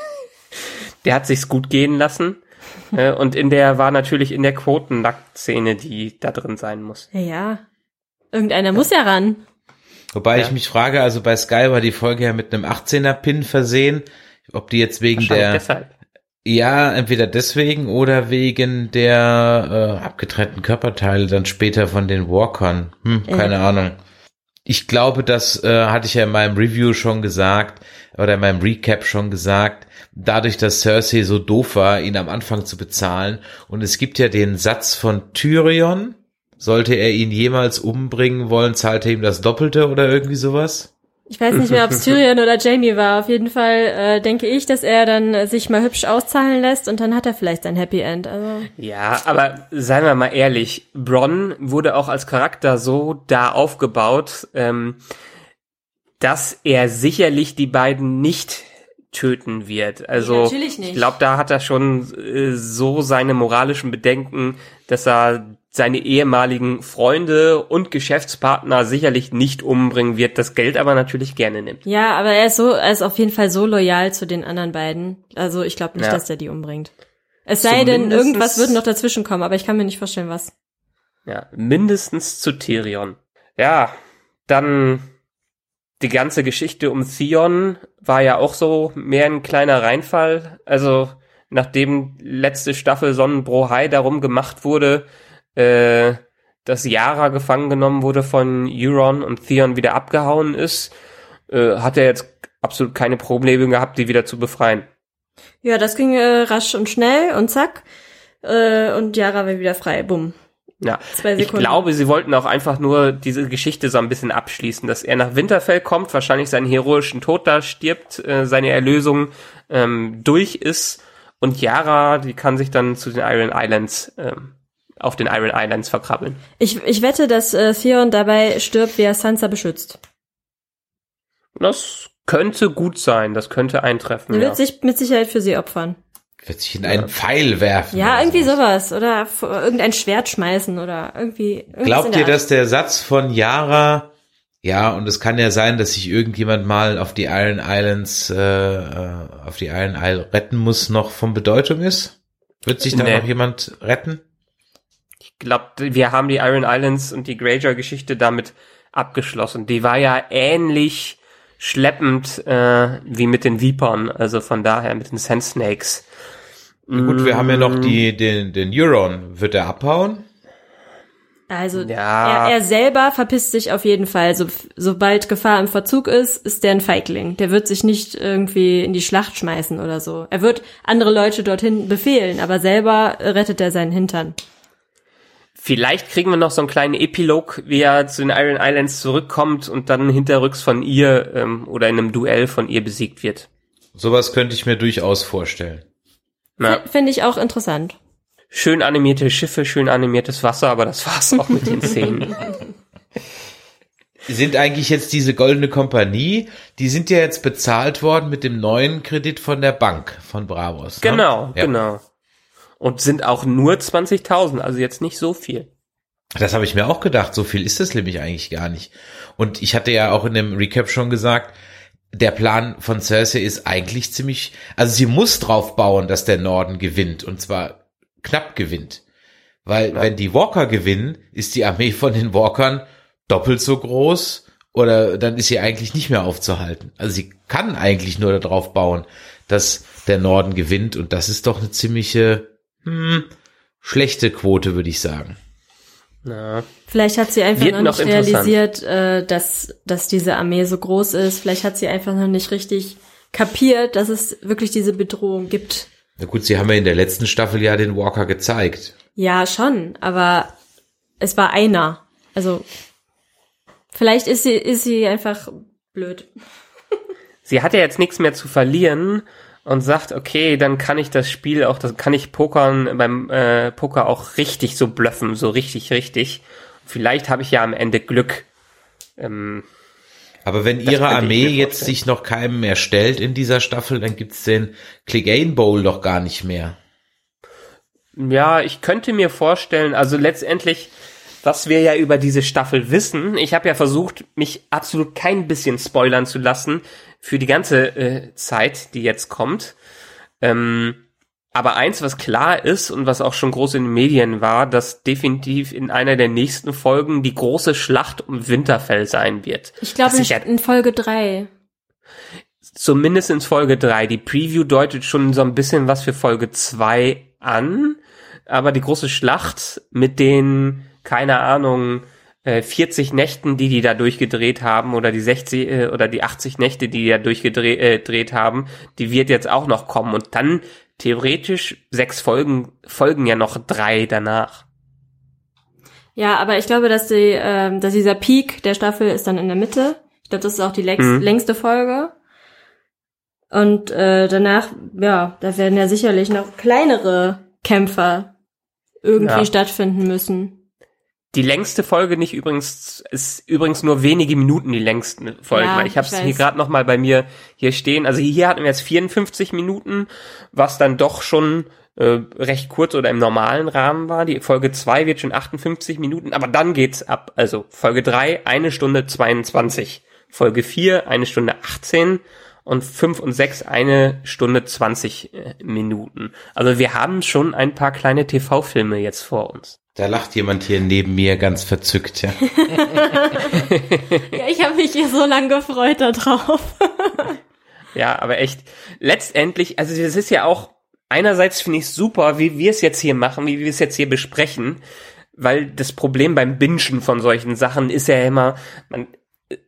der hat sich's gut gehen lassen. äh, und in der war natürlich in der Quotennackt-Szene, die da drin sein muss. Ja, ja. Irgendeiner muss ja ran. Wobei Ja. ich mich frage, also bei Sky war die Folge ja mit einem 18er-Pin versehen, ob die jetzt wegen der, deshalb. ja, entweder deswegen oder wegen der äh, abgetrennten Körperteile dann später von den Walkern. Hm, keine Ahnung. Ich glaube, das äh, hatte ich ja in meinem Review schon gesagt oder in meinem Recap schon gesagt. Dadurch, dass Cersei so doof war, ihn am Anfang zu bezahlen. Und es gibt ja den Satz von Tyrion. Sollte er ihn jemals umbringen wollen, zahlt er ihm das Doppelte oder irgendwie sowas? Ich weiß nicht mehr, ob es Tyrion oder Jamie war. Auf jeden Fall äh, denke ich, dass er dann äh, sich mal hübsch auszahlen lässt und dann hat er vielleicht sein Happy End. Also Ja, aber seien wir mal ehrlich, Bronn wurde auch als Charakter so da aufgebaut, ähm, dass er sicherlich die beiden nicht töten wird. Also Nee, natürlich nicht. ich glaube, da hat er schon äh, so seine moralischen Bedenken, dass er seine ehemaligen Freunde und Geschäftspartner sicherlich nicht umbringen wird, das Geld aber natürlich gerne nimmt. ja, aber er ist so, er ist auf jeden Fall so loyal zu den anderen beiden. Also ich glaube nicht, Ja. dass er die umbringt. Es sei denn, irgendwas wird noch dazwischen kommen, aber ich kann mir nicht vorstellen, was. Ja, mindestens zu Tyrion. Ja, dann die ganze Geschichte um Theon war ja auch so mehr ein kleiner Reinfall. Also nachdem letzte Staffel Sonnenbro High darum gemacht wurde, äh, dass Yara gefangen genommen wurde von Euron und Theon wieder abgehauen ist, äh, hat er jetzt absolut keine Probleme gehabt, die wieder zu befreien. Ja, das ging äh, rasch und schnell und zack. Äh, und Yara war wieder frei. Bumm. Ja, Zwei ich Sekunden. glaube, sie wollten auch einfach nur diese Geschichte so ein bisschen abschließen, dass er nach Winterfell kommt, wahrscheinlich seinen heroischen Tod da stirbt, äh, seine Erlösung ähm, durch ist und Yara, die kann sich dann zu den Iron Islands, ähm, auf den Iron Islands verkrabbeln. Ich, ich wette, dass äh, Theon dabei stirbt, wie er Sansa beschützt. Das könnte gut sein, das könnte eintreffen. Er Ja. wird sich mit Sicherheit für sie opfern. Wird sich in einen Pfeil werfen. Ja, irgendwie sowas. sowas. Oder irgendein Schwert schmeißen oder irgendwie. Glaubt ihr, dass der Satz von Yara, ja, und es kann ja sein, dass sich irgendjemand mal auf die Iron Islands, äh, äh, auf die Iron Isle retten muss, noch von Bedeutung ist? Wird sich da Nee. noch jemand retten? Ich glaube, wir haben die Iron Islands und die Greyjoy-Geschichte damit abgeschlossen. Die war ja ähnlich schleppend äh, wie mit den Vipern, also von daher mit den Sand Snakes. Gut, wir haben ja noch die, den, den Euron. Wird er abhauen? Also Ja. er, er selber verpisst sich auf jeden Fall. So, sobald Gefahr im Verzug ist, ist der ein Feigling. Der wird sich nicht irgendwie in die Schlacht schmeißen oder so. Er wird andere Leute dorthin befehlen, aber selber rettet er seinen Hintern. Vielleicht kriegen wir noch so einen kleinen Epilog, wie er zu den Iron Islands zurückkommt und dann hinterrücks von ihr ähm, oder in einem Duell von ihr besiegt wird. Sowas könnte ich mir durchaus vorstellen. Na, Finde ich auch interessant. schön animierte Schiffe, schön animiertes Wasser, aber das war's auch mit den Szenen. Sind eigentlich jetzt diese goldene Kompanie, die sind ja jetzt bezahlt worden mit dem neuen Kredit von der Bank von Bravos. Ne? Genau, Ja. genau. Und sind auch nur 20.000, also jetzt nicht so viel. Das habe ich mir auch gedacht. So viel ist das nämlich eigentlich gar nicht. Und ich hatte ja auch in dem Recap schon gesagt, der Plan von Cersei ist eigentlich ziemlich, also sie muss drauf bauen, dass der Norden gewinnt und zwar knapp gewinnt. Weil wenn die Walker gewinnen, ist die Armee von den Walkern doppelt so groß oder dann ist sie eigentlich nicht mehr aufzuhalten. Also sie kann eigentlich nur darauf bauen, dass der Norden gewinnt und das ist doch eine ziemliche hm, schlechte Quote, würde ich sagen. Na, Vielleicht hat sie einfach Wird noch noch nicht realisiert, äh, dass, dass diese Armee so groß ist. Vielleicht hat sie einfach noch nicht richtig kapiert, dass es wirklich diese Bedrohung gibt. Na gut, sie haben ja in der letzten Staffel ja den Walker gezeigt. Ja, schon, aber es war einer. Also vielleicht ist sie, ist sie einfach blöd. sie hat ja jetzt nichts mehr zu verlieren und sagt, okay, dann kann ich das Spiel auch, das kann ich Pokern beim äh, Poker auch richtig so bluffen, so richtig, richtig. Vielleicht habe ich ja am Ende Glück. Ähm, Aber wenn ihre Armee jetzt vorstellen. sich noch keinem mehr stellt in dieser Staffel, dann gibt's den Clegane Bowl doch gar nicht mehr. Ja, ich könnte mir vorstellen, also letztendlich, was wir ja über diese Staffel wissen, ich habe ja versucht, mich absolut kein bisschen spoilern zu lassen für die ganze äh, Zeit, die jetzt kommt. Ähm, aber eins, was klar ist und was auch schon groß in den Medien war, dass definitiv in einer der nächsten Folgen die große Schlacht um Winterfell sein wird. Ich glaube ich in Folge drei. zumindest in Folge 3. Die Preview deutet schon so ein bisschen was für Folge 2 an, aber die große Schlacht mit den, keine Ahnung, äh, 40 Nächten, die die da durchgedreht haben oder die 60 äh, oder die 80 Nächte, die die da durchgedreht äh, gedreht haben, die wird jetzt auch noch kommen und dann theoretisch sechs Folgen folgen ja noch drei danach. Ja, aber ich glaube, dass die, ähm, dass dieser Peak der Staffel ist dann in der Mitte. Ich glaube, das ist auch die längst, Mhm. längste Folge. Und äh, danach, ja, da werden ja sicherlich noch kleinere Kämpfer irgendwie Ja. stattfinden müssen. Die längste Folge nicht übrigens ist übrigens nur wenige Minuten die längsten Folge. Ja, weil ich habe es hier gerade noch mal bei mir hier stehen. Also hier hatten wir jetzt 54 Minuten, was dann doch schon äh, recht kurz oder im normalen Rahmen war. Die Folge 2 wird schon 58 Minuten, aber dann geht's ab. Also Folge 3 eine Stunde 22, Folge 4 eine Stunde 18 und 5 und 6 eine Stunde 20 äh, Minuten. Also wir haben schon ein paar kleine TV-Filme jetzt vor uns. Da lacht jemand hier neben mir ganz verzückt. Ja. Ja, ich habe mich hier so lange gefreut darauf. Ja, aber echt, letztendlich, also das ist ja auch, einerseits finde ich super, wie wir es jetzt hier machen, wie wir es jetzt hier besprechen, weil das Problem beim Bingen von solchen Sachen ist ja immer, man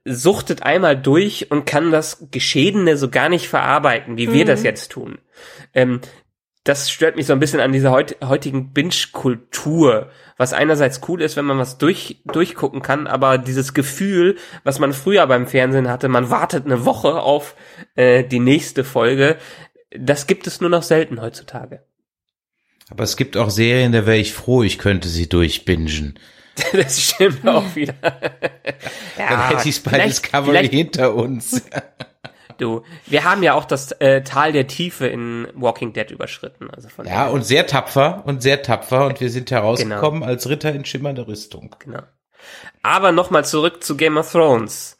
suchtet einmal durch und kann das Geschehene so gar nicht verarbeiten, wie wir das jetzt tun. Ähm, das stört mich so ein bisschen an dieser heut, heutigen Binge-Kultur, was einerseits cool ist, wenn man was durch, durchgucken kann, aber dieses Gefühl, was man früher beim Fernsehen hatte, man wartet eine Woche auf äh, die nächste Folge, das gibt es nur noch selten heutzutage. Aber es gibt auch Serien, da wäre ich froh, ich könnte sie durchbingen. Das stimmt auch wieder. Dann hätte ich es bei Discovery hinter uns. Du, wir haben ja auch das äh, Tal der Tiefe in Walking Dead überschritten. Also von Ja, und sehr tapfer und sehr tapfer und wir sind herausgekommen als Ritter in schimmernder Rüstung. Genau. Aber nochmal zurück zu Game of Thrones.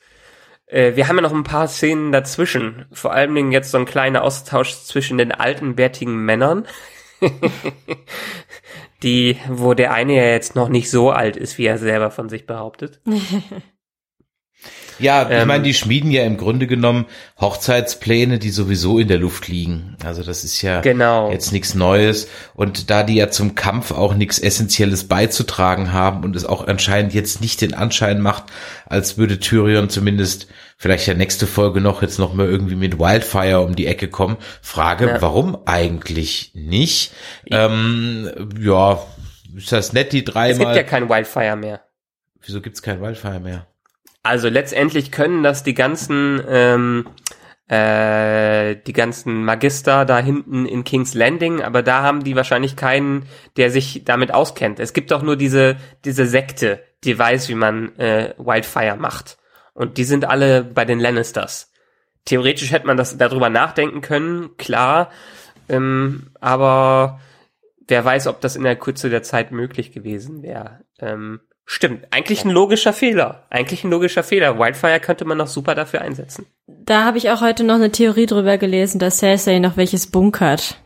Äh, wir haben ja noch ein paar Szenen dazwischen. Vor allen Dingen jetzt so ein kleiner Austausch zwischen den alten, bärtigen Männern. die, wo der eine ja jetzt noch nicht so alt ist, wie er selber von sich behauptet. Ja, ich Ähm, meine, die schmieden ja im Grunde genommen Hochzeitspläne, die sowieso in der Luft liegen. Also das ist ja Genau. jetzt nichts Neues. Und da die ja zum Kampf auch nichts Essentielles beizutragen haben und es auch anscheinend jetzt nicht den Anschein macht, als würde Tyrion zumindest vielleicht ja nächste Folge noch jetzt noch mal irgendwie mit Wildfire um die Ecke kommen. Frage, Ja. warum eigentlich nicht? Ähm, ja, ist das nett, die Es gibt dreimal. ja kein Wildfire mehr. Wieso gibt's kein Wildfire mehr? Also letztendlich können das die ganzen ähm, äh, die ganzen Magister da hinten in King's Landing, aber da haben die wahrscheinlich keinen, der sich damit auskennt. Es gibt doch nur diese, diese Sekte, die weiß, wie man äh, Wildfire macht. Und die sind alle bei den Lannisters. Theoretisch hätte man das darüber nachdenken können, klar, ähm, aber wer weiß, ob das in der Kürze der Zeit möglich gewesen wäre. Ähm, stimmt, eigentlich ein logischer Fehler. Eigentlich ein logischer Fehler. Wildfire könnte man noch super dafür einsetzen. Da habe ich auch heute noch eine Theorie drüber gelesen, dass Cersei noch welches bunkert.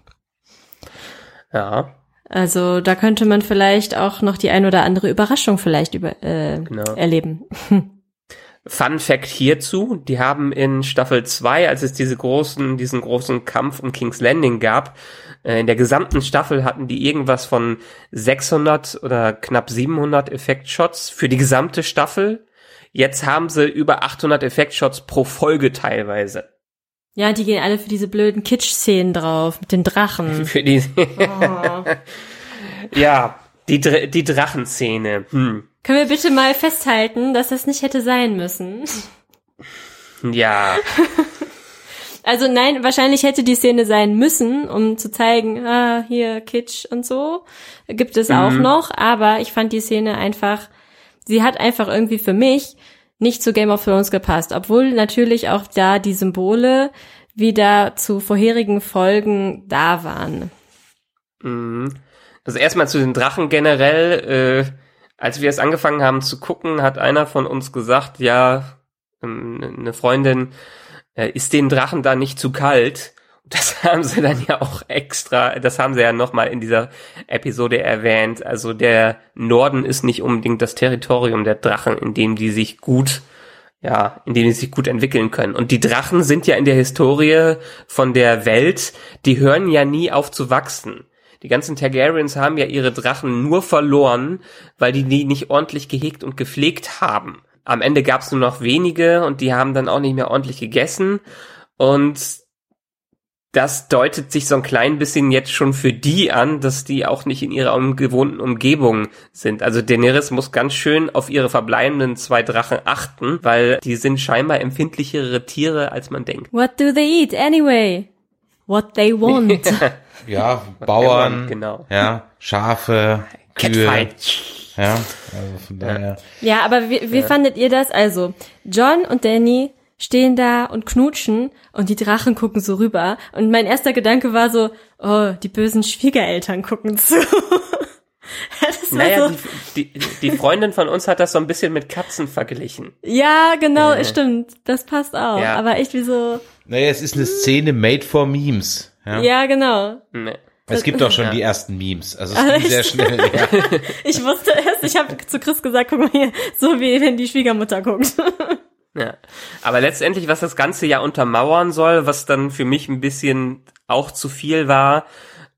Ja, Also da könnte man vielleicht auch noch die ein oder andere Überraschung vielleicht über, äh, Genau. erleben. Fun Fact hierzu, die haben in Staffel 2, als es diese großen, diesen großen Kampf um King's Landing gab, in der gesamten Staffel hatten die irgendwas von 600 oder knapp 700 Effektshots für die gesamte Staffel. Jetzt haben sie über 800 Effektshots pro Folge teilweise. Ja, die gehen alle für diese blöden Kitsch-Szenen drauf, mit den Drachen. Für die, Oh. ja, die, Dr- die Drachenszene. Hm. Können wir bitte mal festhalten, dass das nicht hätte sein müssen? Ja, Also nein, wahrscheinlich hätte die Szene sein müssen, um zu zeigen, ah, hier Kitsch und so. Gibt es auch noch, aber ich fand die Szene einfach, sie hat einfach irgendwie für mich nicht zu Game of Thrones gepasst, obwohl natürlich auch da die Symbole wieder zu vorherigen Folgen da waren. Mhm. Also erstmal zu den Drachen generell. Äh, als wir es angefangen haben zu gucken, hat einer von uns gesagt, ja, ähm, eine Freundin, ist den Drachen da nicht zu kalt? Das haben sie dann ja auch extra, das haben sie ja nochmal in dieser Episode erwähnt. Also der Norden ist nicht unbedingt das Territorium der Drachen, in dem die sich gut ja, in dem die sich gut entwickeln können. Und die Drachen sind ja in der Historie von der Welt, die hören ja nie auf zu wachsen. Die ganzen Targaryens haben ja ihre Drachen nur verloren, weil die die nicht ordentlich gehegt und gepflegt haben. Am Ende gab es nur noch wenige und die haben dann auch nicht mehr ordentlich gegessen. Und das deutet sich so ein klein bisschen jetzt schon für die an, dass die auch nicht in ihrer ungewohnten Umgebung sind. Also Daenerys muss ganz schön auf ihre verbleibenden zwei Drachen achten, weil die sind scheinbar empfindlichere Tiere, als man denkt. What do they eat anyway? What they want. Ja, Bauern, genau. ja, Schafe, Kühe. Catfight. Ja, also von daher. Ja, aber wie, wie fandet ihr das? Also, John und Danny stehen da und knutschen und die Drachen gucken so rüber. Und mein erster Gedanke war so, oh, die bösen Schwiegereltern gucken zu. Naja, so, die, die, die Freundin von uns hat das so ein bisschen mit Katzen verglichen. ja, genau, stimmt. Das passt auch. Ja. Aber echt wie so, Naja, es ist eine Szene made for Memes. Ja. ja, genau. Nee. Es gibt auch schon Ja. die ersten Memes. Also Ah, es ging echt? sehr schnell. Ja. Ich wusste erst, ich habe zu Chris gesagt, guck mal hier, so wie wenn die Schwiegermutter guckt. Ja. Aber letztendlich, was das Ganze ja untermauern soll, was dann für mich ein bisschen auch zu viel war,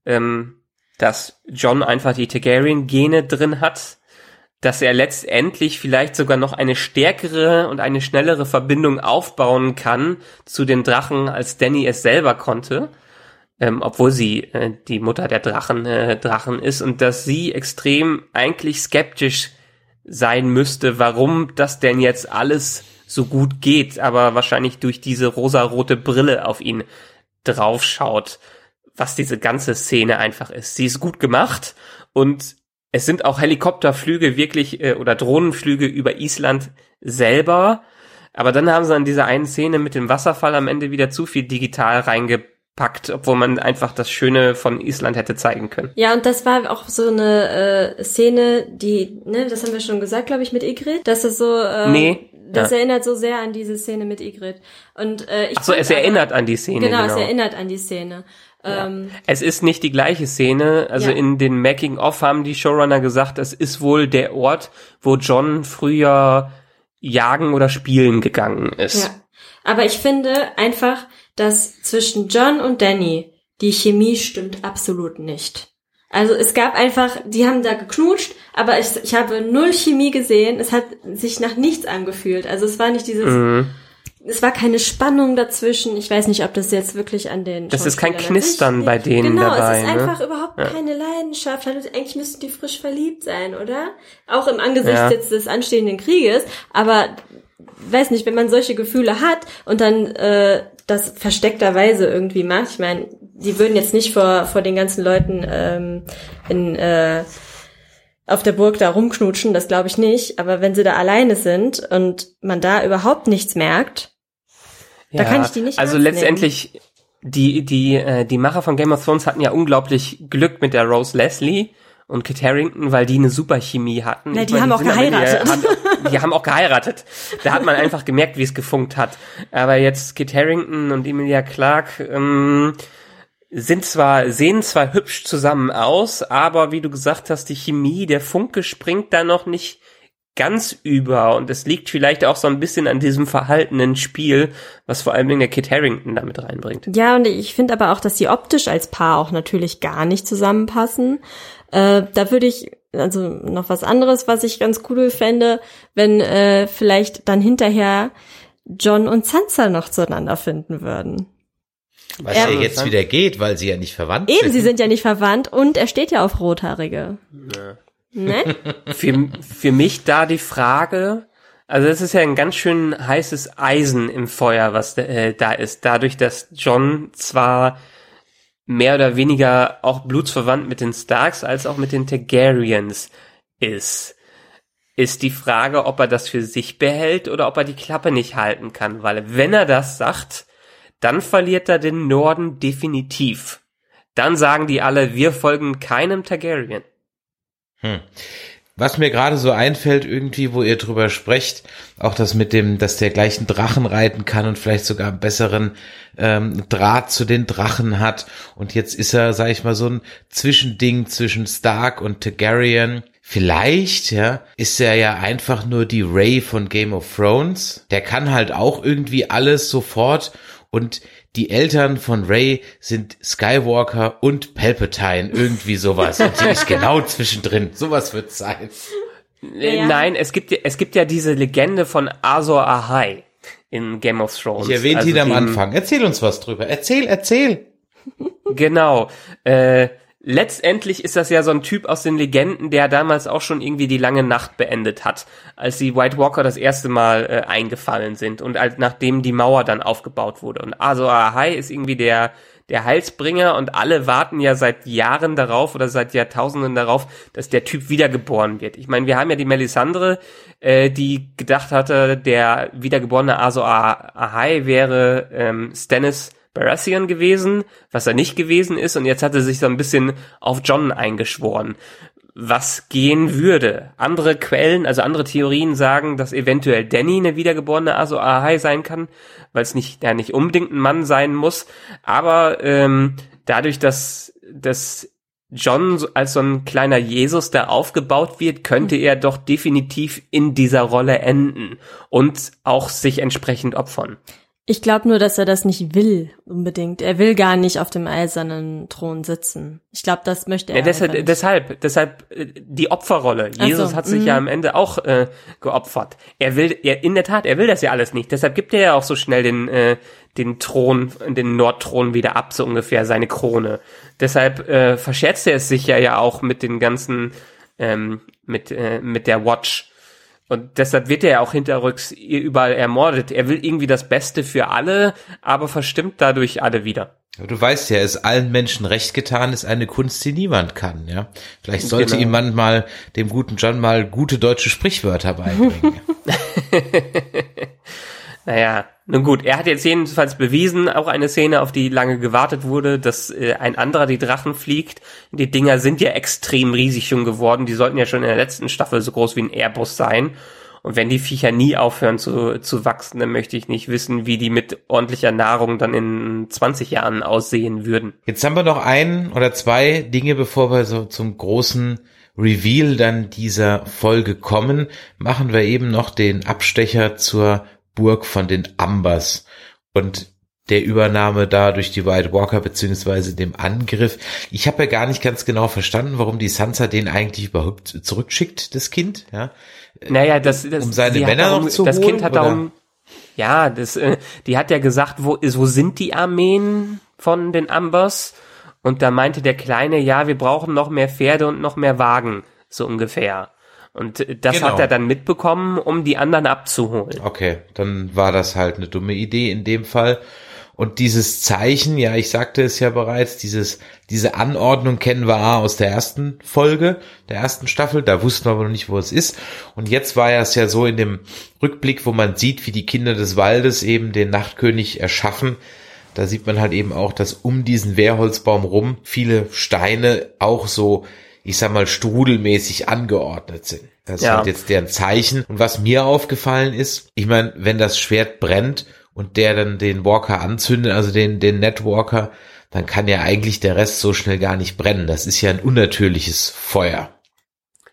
ähm, dass John einfach die Targaryen-Gene drin hat, dass er letztendlich vielleicht sogar noch eine stärkere und eine schnellere Verbindung aufbauen kann zu den Drachen, als Danny es selber konnte. Ähm, obwohl sie äh, die Mutter der Drachen, äh, Drachen ist und dass sie extrem eigentlich skeptisch sein müsste, warum das denn jetzt alles so gut geht, aber wahrscheinlich durch diese rosarote Brille auf ihn draufschaut, was diese ganze Szene einfach ist. Sie ist gut gemacht und es sind auch Helikopterflüge wirklich äh, oder Drohnenflüge über Island selber, aber dann haben sie an dieser einen Szene mit dem Wasserfall am Ende wieder zu viel digital reingepackt, obwohl man einfach das Schöne von Island hätte zeigen können. Ja, und das war auch so eine äh, Szene, die, ne, das haben wir schon gesagt, glaube ich, mit Igrit, dass es so, äh, Nee, das ja. erinnert so sehr an diese Szene mit Igrit. Und äh, ich Ach so, es erinnert an die Szene. Genau, Genau, es erinnert an die Szene. Ähm, Es ist nicht die gleiche Szene. Also Ja. in den Making-of haben die Showrunner gesagt, es ist wohl der Ort, wo John früher jagen oder spielen gegangen ist. ja. Aber ich finde einfach, dass zwischen John und Danny die Chemie stimmt absolut nicht. Also es gab einfach, die haben da geknutscht, aber ich, ich habe null Chemie gesehen. Es hat sich nach nichts angefühlt. Also es war nicht dieses, Mhm. es war keine Spannung dazwischen. Ich weiß nicht, ob das jetzt wirklich an den Das ist kein Knistern bei denen genau, dabei, es ist ne? einfach überhaupt keine Leidenschaft. Also eigentlich müssten die frisch verliebt sein, oder? Auch im Angesicht Ja. jetzt des anstehenden Krieges. Aber weiß nicht, wenn man solche Gefühle hat und dann äh, das versteckterweise irgendwie macht. Ich meine, die würden jetzt nicht vor, vor den ganzen Leuten ähm, in, äh, auf der Burg da rumknutschen, das glaube ich nicht. Aber wenn sie da alleine sind und man da überhaupt nichts merkt, da kann ich die nicht Also letztendlich, die, die, äh, die Macher von Game of Thrones hatten ja unglaublich Glück mit der Rose Leslie und Kit Harington, weil die eine super Chemie hatten. Na, die meine, haben auch am Ende- geheiratet. haben, die haben auch geheiratet. Da hat man einfach gemerkt, wie es gefunkt hat. Aber jetzt Kit Harington und Emilia Clarke ähm, sind zwar, sehen zwar hübsch zusammen aus, aber wie du gesagt hast, die Chemie, der Funke springt da noch nicht ganz über und es liegt vielleicht auch so ein bisschen an diesem verhaltenen Spiel, was vor allem der Kit Harington damit reinbringt. Ja, und ich finde aber auch, dass die optisch als Paar auch natürlich gar nicht zusammenpassen. Äh, da würde ich, also noch was anderes, was ich ganz cool fände, wenn äh, vielleicht dann hinterher John und Sansa noch zueinander finden würden. Was Ja. ja jetzt wieder geht, weil sie ja nicht verwandt Eben, sind. sie sind ja nicht verwandt und er steht ja auf Rothaarige. Ne? Für, für mich da die Frage, also es ist ja ein ganz schön heißes Eisen im Feuer, was äh, da ist. Dadurch, dass John zwar mehr oder weniger auch blutsverwandt mit den Starks als auch mit den Targaryens ist, ist die Frage, ob er das für sich behält oder ob er die Klappe nicht halten kann. Weil wenn er das sagt, dann verliert er den Norden definitiv. Dann sagen die alle, wir folgen keinem Targaryen. Was mir gerade so einfällt, irgendwie, wo ihr drüber sprecht, auch das mit dem, dass der gleichen Drachen reiten kann und vielleicht sogar einen besseren ähm, Draht zu den Drachen hat. Und jetzt ist er, sag ich mal, so ein Zwischending zwischen Stark und Targaryen. Vielleicht, ja, ist er ja einfach nur die Ray von Game of Thrones. Der kann halt auch irgendwie alles sofort und die Eltern von Ray sind Skywalker und Palpatine, irgendwie sowas. Und die ist genau zwischendrin. Sowas wird sein. Äh, Ja. Nein, es gibt, ja- es gibt ja diese Legende von Azor Ahai in Game of Thrones. Ich erwähnte Also ihn am Anfang. Erzähl uns was drüber. Erzähl, erzähl. Genau. Äh, letztendlich ist das ja so ein Typ aus den Legenden, der damals auch schon irgendwie die lange Nacht beendet hat, als die White Walker das erste Mal äh, eingefallen sind und als nachdem die Mauer dann aufgebaut wurde. Und Azor Ahai ist irgendwie der der Heilsbringer und alle warten ja seit Jahren darauf oder seit Jahrtausenden darauf, dass der Typ wiedergeboren wird. Ich meine, wir haben ja die Melisandre, äh, die gedacht hatte, der wiedergeborene Azor Ahai wäre ähm, Stannis Baratheon gewesen, was er nicht gewesen ist, und jetzt hat er sich so ein bisschen auf John eingeschworen. Was gehen würde. Andere Quellen, also andere Theorien sagen, dass eventuell Danny eine wiedergeborene Azor Ahai sein kann, weil es nicht, ja, nicht unbedingt ein Mann sein muss. Aber ähm, dadurch, dass, dass John als so ein kleiner Jesus da aufgebaut wird, könnte er doch definitiv in dieser Rolle enden und auch sich entsprechend opfern. Ich glaube nur, dass er das nicht will, unbedingt. Er will gar nicht auf dem eisernen Thron sitzen. Ich glaube, das möchte er. Ja, deshalb, deshalb, deshalb äh, die Opferrolle. Ach Jesus so, hat sich mhm. ja am Ende auch äh, geopfert. Er will, er, in der Tat, er will das ja alles nicht. Deshalb gibt er ja auch so schnell den äh, den Thron, den Nordthron wieder ab, so ungefähr seine Krone. Deshalb äh, verscherzt er es sich ja ja auch mit den ganzen, ähm, mit äh, mit der Watch. Und deshalb wird er ja auch hinterrücks überall ermordet. Er will irgendwie das Beste für alle, aber verstimmt dadurch alle wieder. Du weißt ja, es allen Menschen recht getan ist eine Kunst, die niemand kann, ja. Vielleicht sollte Genau. ihm man mal, dem guten John mal gute deutsche Sprichwörter beibringen. Naja, nun gut, er hat jetzt jedenfalls bewiesen, auch eine Szene, auf die lange gewartet wurde, dass äh, ein anderer die Drachen fliegt. Die Dinger sind ja extrem riesig schon geworden. Die sollten ja schon in der letzten Staffel so groß wie ein Airbus sein. Und wenn die Viecher nie aufhören zu, zu wachsen, dann möchte ich nicht wissen, wie die mit ordentlicher Nahrung dann in 20 Jahren aussehen würden. Jetzt haben wir noch ein oder zwei Dinge, bevor wir so zum großen Reveal dann dieser Folge kommen, machen wir eben noch den Abstecher zur Burg von den Ambers und der Übernahme da durch die White Walker beziehungsweise dem Angriff. Ich habe ja gar nicht ganz genau verstanden, warum die Sansa den eigentlich überhaupt zurückschickt, das Kind, ja. Naja, das, das Um seine Männer darum, noch zu Das holen, Kind hat oder? darum, ja, das, äh, die hat ja gesagt, wo, wo sind die Armeen von den Ambers? Und da meinte der Kleine, ja, wir brauchen noch mehr Pferde und noch mehr Wagen, so ungefähr. Und das Genau. hat er dann mitbekommen, um die anderen abzuholen. Okay, dann war das halt eine dumme Idee in dem Fall. Und dieses Zeichen, ja, ich sagte es ja bereits, dieses, diese Anordnung kennen wir aus der ersten Folge, der ersten Staffel, da wussten wir aber noch nicht, wo es ist. Und jetzt war ja es ja so in dem Rückblick, wo man sieht, wie die Kinder des Waldes eben den Nachtkönig erschaffen. Da sieht man halt eben auch, dass um diesen Wehrholzbaum rum viele Steine auch so, ich sag mal, strudelmäßig angeordnet sind. Das ist Ja. halt jetzt deren Zeichen. Und was mir aufgefallen ist, ich meine, wenn das Schwert brennt und der dann den Walker anzündet, also den, den Netwalker, dann kann ja eigentlich der Rest so schnell gar nicht brennen. Das ist ja ein unnatürliches Feuer.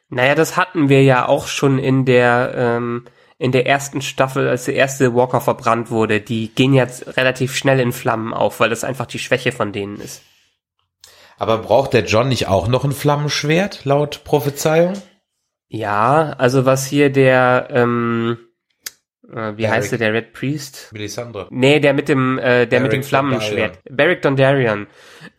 Naja, das hatten wir ja auch schon in der, ähm, in der ersten Staffel, als der erste Walker verbrannt wurde. Die gehen jetzt relativ schnell in Flammen auf, weil das einfach die Schwäche von denen ist. Aber braucht der John nicht auch noch ein Flammenschwert, laut Prophezeiung? Ja, also was hier der, ähm, äh, wie Beric. heißt der, der Red Priest? Melisandre. Nee, der mit dem, äh, der mit dem Flammenschwert. Beric Dondarrion.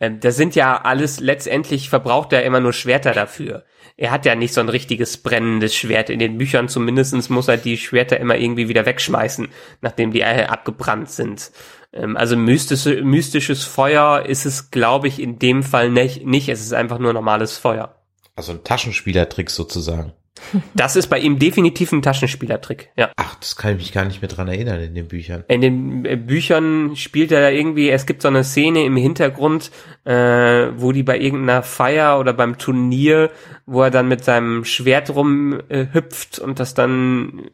Ähm, das sind ja alles, letztendlich verbraucht er immer nur Schwerter dafür. Er hat ja nicht so ein richtiges brennendes Schwert. In den Büchern zumindestens muss er die Schwerter immer irgendwie wieder wegschmeißen, nachdem die äh, abgebrannt sind. Ähm, also mystische, mystisches Feuer ist es, glaube ich, in dem Fall nicht, nicht. Es ist einfach nur normales Feuer. Also ein Taschenspielertrick sozusagen. Das ist bei ihm definitiv ein Taschenspielertrick, ja. Ach, das kann ich mich gar nicht mehr dran erinnern in den Büchern. In den äh, Büchern spielt er irgendwie, es gibt so eine Szene im Hintergrund, äh, wo die bei irgendeiner Feier oder beim Turnier, wo er dann mit seinem Schwert rumhüpft äh, und das dann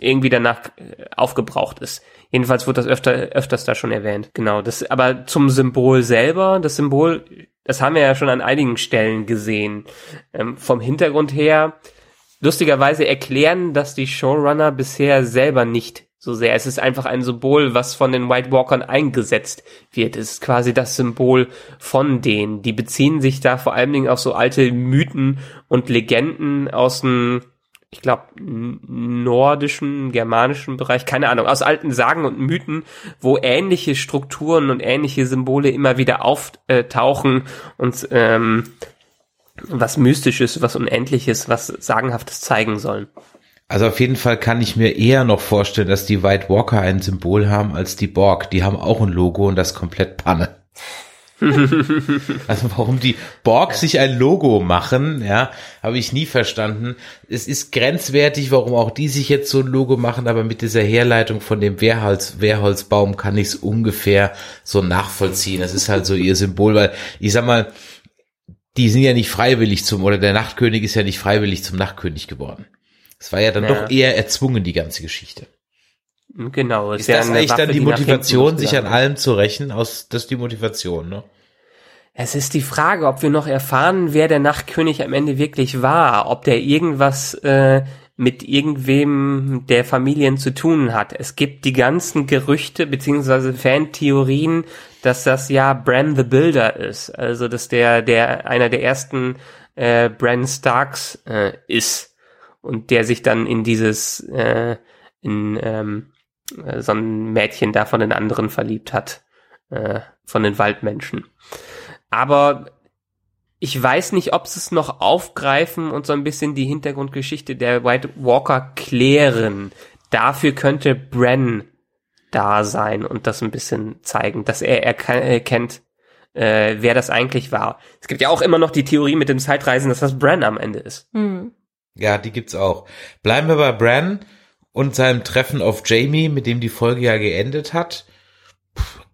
irgendwie danach äh, aufgebraucht ist. Jedenfalls wird das öfter, öfters da schon erwähnt. Genau, das, aber zum Symbol selber, das Symbol, das haben wir ja schon an einigen Stellen gesehen. Ähm, vom Hintergrund her, lustigerweise erklären das die Showrunner bisher selber nicht so sehr. Es ist einfach ein Symbol, was von den White Walkern eingesetzt wird. Es ist quasi das Symbol von denen. Die beziehen sich da vor allen Dingen auf so alte Mythen und Legenden aus dem, ich glaube, nordischen, germanischen Bereich, keine Ahnung, aus alten Sagen und Mythen, wo ähnliche Strukturen und ähnliche Symbole immer wieder auftauchen und ähm, was Mystisches, was Unendliches, was Sagenhaftes zeigen sollen. Also auf jeden Fall kann ich mir eher noch vorstellen, dass die White Walker ein Symbol haben als die Borg. Die haben auch ein Logo und das komplett Panne. also warum die Borg sich ein Logo machen, ja, habe ich nie verstanden. Es ist grenzwertig, warum auch die sich jetzt so ein Logo machen, aber mit dieser Herleitung von dem Wehrholz, Wehrholzbaum kann ich es ungefähr so nachvollziehen. Das ist halt so ihr Symbol, weil ich sag mal, die sind ja nicht freiwillig zum, oder der Nachtkönig ist ja nicht freiwillig zum Nachtkönig geworden. Es war ja dann Ja. doch eher erzwungen, die ganze Geschichte. Genau. Ist ja das eigentlich Waffe, dann die hinten Motivation, sich an allem zu rächen? Aus, das ist die Motivation, ne? Es ist die Frage, ob wir noch erfahren, wer der Nachtkönig am Ende wirklich war, ob der irgendwas äh, mit irgendwem der Familien zu tun hat. Es gibt die ganzen Gerüchte beziehungsweise Fantheorien, dass das ja Bran the Builder ist, also dass der der einer der ersten äh, Bran Starks äh, ist und der sich dann in dieses äh, in ähm, äh, so ein Mädchen da von den anderen verliebt hat, äh, von den Waldmenschen. Aber ich weiß nicht, ob sie es noch aufgreifen und so ein bisschen die Hintergrundgeschichte der White Walker klären. Dafür könnte Bran da sein und das ein bisschen zeigen, dass er erkennt, äh, wer das eigentlich war. Es gibt ja auch immer noch die Theorie mit dem Zeitreisen, dass das Bran am Ende ist. Hm. Ja, die gibt's auch. Bleiben wir bei Bran und seinem Treffen auf Jamie, mit dem die Folge ja geendet hat.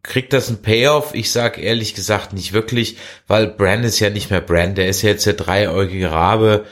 Kriegt das ein Payoff? Ich sag ehrlich gesagt nicht wirklich, weil Bran ist ja nicht mehr Bran. Der ist ja jetzt der dreieugige Rabe.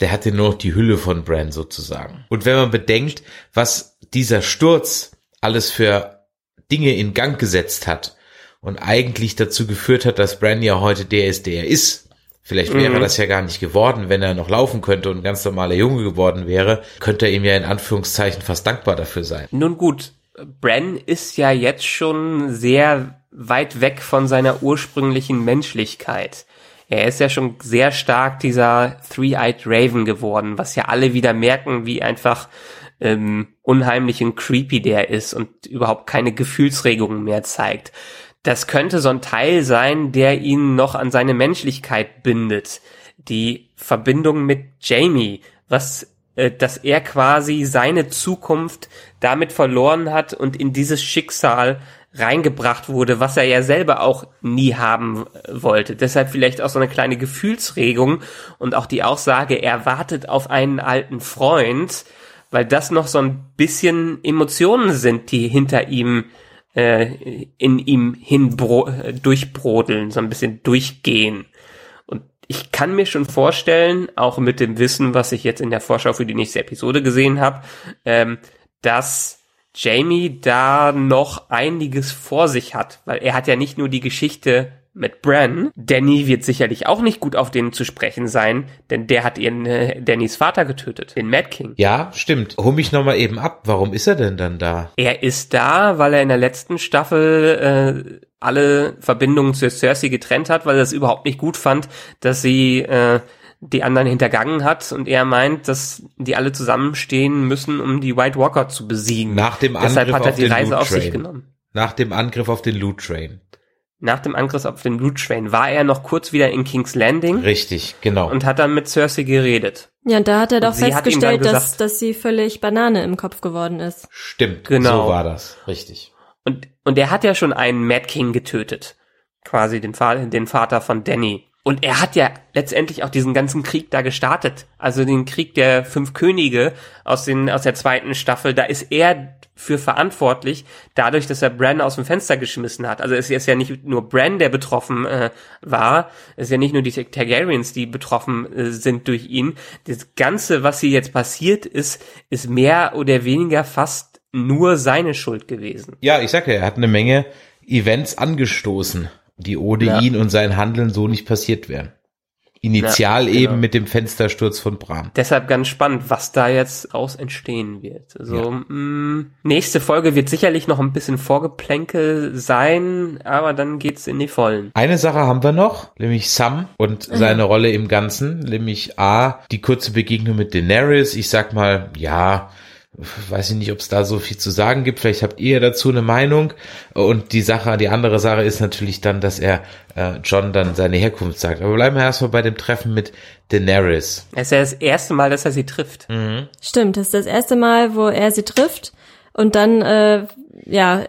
Der hat ja nur noch die Hülle von Bran sozusagen. Und wenn man bedenkt, was dieser Sturz alles für Dinge in Gang gesetzt hat und eigentlich dazu geführt hat, dass Bran ja heute der ist, der er ist. Vielleicht wäre Mhm. das ja gar nicht geworden, wenn er noch laufen könnte und ein ganz normaler Junge geworden wäre, könnte er ihm ja in Anführungszeichen fast dankbar dafür sein. Nun gut, Bran ist ja jetzt schon sehr weit weg von seiner ursprünglichen Menschlichkeit. Er ist ja schon sehr stark dieser Three-Eyed Raven geworden, was ja alle wieder merken, wie einfach ähm, unheimlich und creepy der ist und überhaupt keine Gefühlsregungen mehr zeigt. Das könnte so ein Teil sein, der ihn noch an seine Menschlichkeit bindet. Die Verbindung mit Jamie, was äh, dass er quasi seine Zukunft damit verloren hat und in dieses Schicksal reingebracht wurde, was er ja selber auch nie haben wollte. Deshalb vielleicht auch so eine kleine Gefühlsregung und auch die Aussage, er wartet auf einen alten Freund, weil das noch so ein bisschen Emotionen sind, die hinter ihm äh, in ihm hin durchbrodeln, so ein bisschen durchgehen. Und ich kann mir schon vorstellen, auch mit dem Wissen, was ich jetzt in der Vorschau für die nächste Episode gesehen habe, ähm, dass Jamie da noch einiges vor sich hat, weil er hat ja nicht nur die Geschichte mit Bran. Danny wird sicherlich auch nicht gut auf den zu sprechen sein, denn der hat ihren äh, Dannys Vater getötet, den Mad King. Ja, stimmt. Hol mich nochmal eben ab. Warum ist er denn dann da? Er ist da, weil er in der letzten Staffel äh, alle Verbindungen zu Cersei getrennt hat, weil er es überhaupt nicht gut fand, dass sie äh, die anderen hintergangen hat und er meint, dass die alle zusammenstehen müssen, um die White Walker zu besiegen. Nach dem Angriff Deshalb hat er auf die den Reise Loot auf sich Train. genommen. Nach dem Angriff auf den Loot Train. Nach dem Angriff auf den Train war er noch kurz wieder in King's Landing Richtig, genau. und hat dann mit Cersei geredet. Ja, und da hat er doch festgestellt, dass, gesagt- dass sie völlig Banane im Kopf geworden ist. Stimmt, Genau. so war das. Richtig. Und, und er hat ja schon einen Mad King getötet. Quasi den, Fa den Vater von Danny. Und er hat ja letztendlich auch diesen ganzen Krieg da gestartet. Also den Krieg der fünf Könige aus, den, aus der zweiten Staffel. Da ist er für verantwortlich, dadurch, dass er Bran aus dem Fenster geschmissen hat. Also es ist ja nicht nur Bran, der betroffen äh, war. Es ist ja nicht nur die Targaryens, die betroffen äh, sind durch ihn. Das Ganze, was hier jetzt passiert ist, ist mehr oder weniger fast nur seine Schuld gewesen. Ja, ich sag ja, er hat eine Menge Events angestoßen, die ohne Ja. ihn und sein Handeln so nicht passiert wären. Initial Ja, genau. eben mit dem Fenstersturz von Bran. Deshalb ganz spannend, was da jetzt aus entstehen wird. Also mh, nächste Folge wird sicherlich noch ein bisschen Vorgeplänkel sein, aber dann geht's in die Vollen. Eine Sache haben wir noch, nämlich Sam und seine Rolle im Ganzen, nämlich A, die kurze Begegnung mit Daenerys. Ich sag mal, ja, weiß ich nicht, ob es da so viel zu sagen gibt. Vielleicht habt ihr dazu eine Meinung. Und die Sache, die andere Sache ist natürlich dann, dass er äh, John dann seine Herkunft sagt. Aber bleiben wir erstmal bei dem Treffen mit Daenerys. Es ist ja das erste Mal, dass er sie trifft. Stimmt, das ist das erste Mal, wo er sie trifft und dann, äh, ja,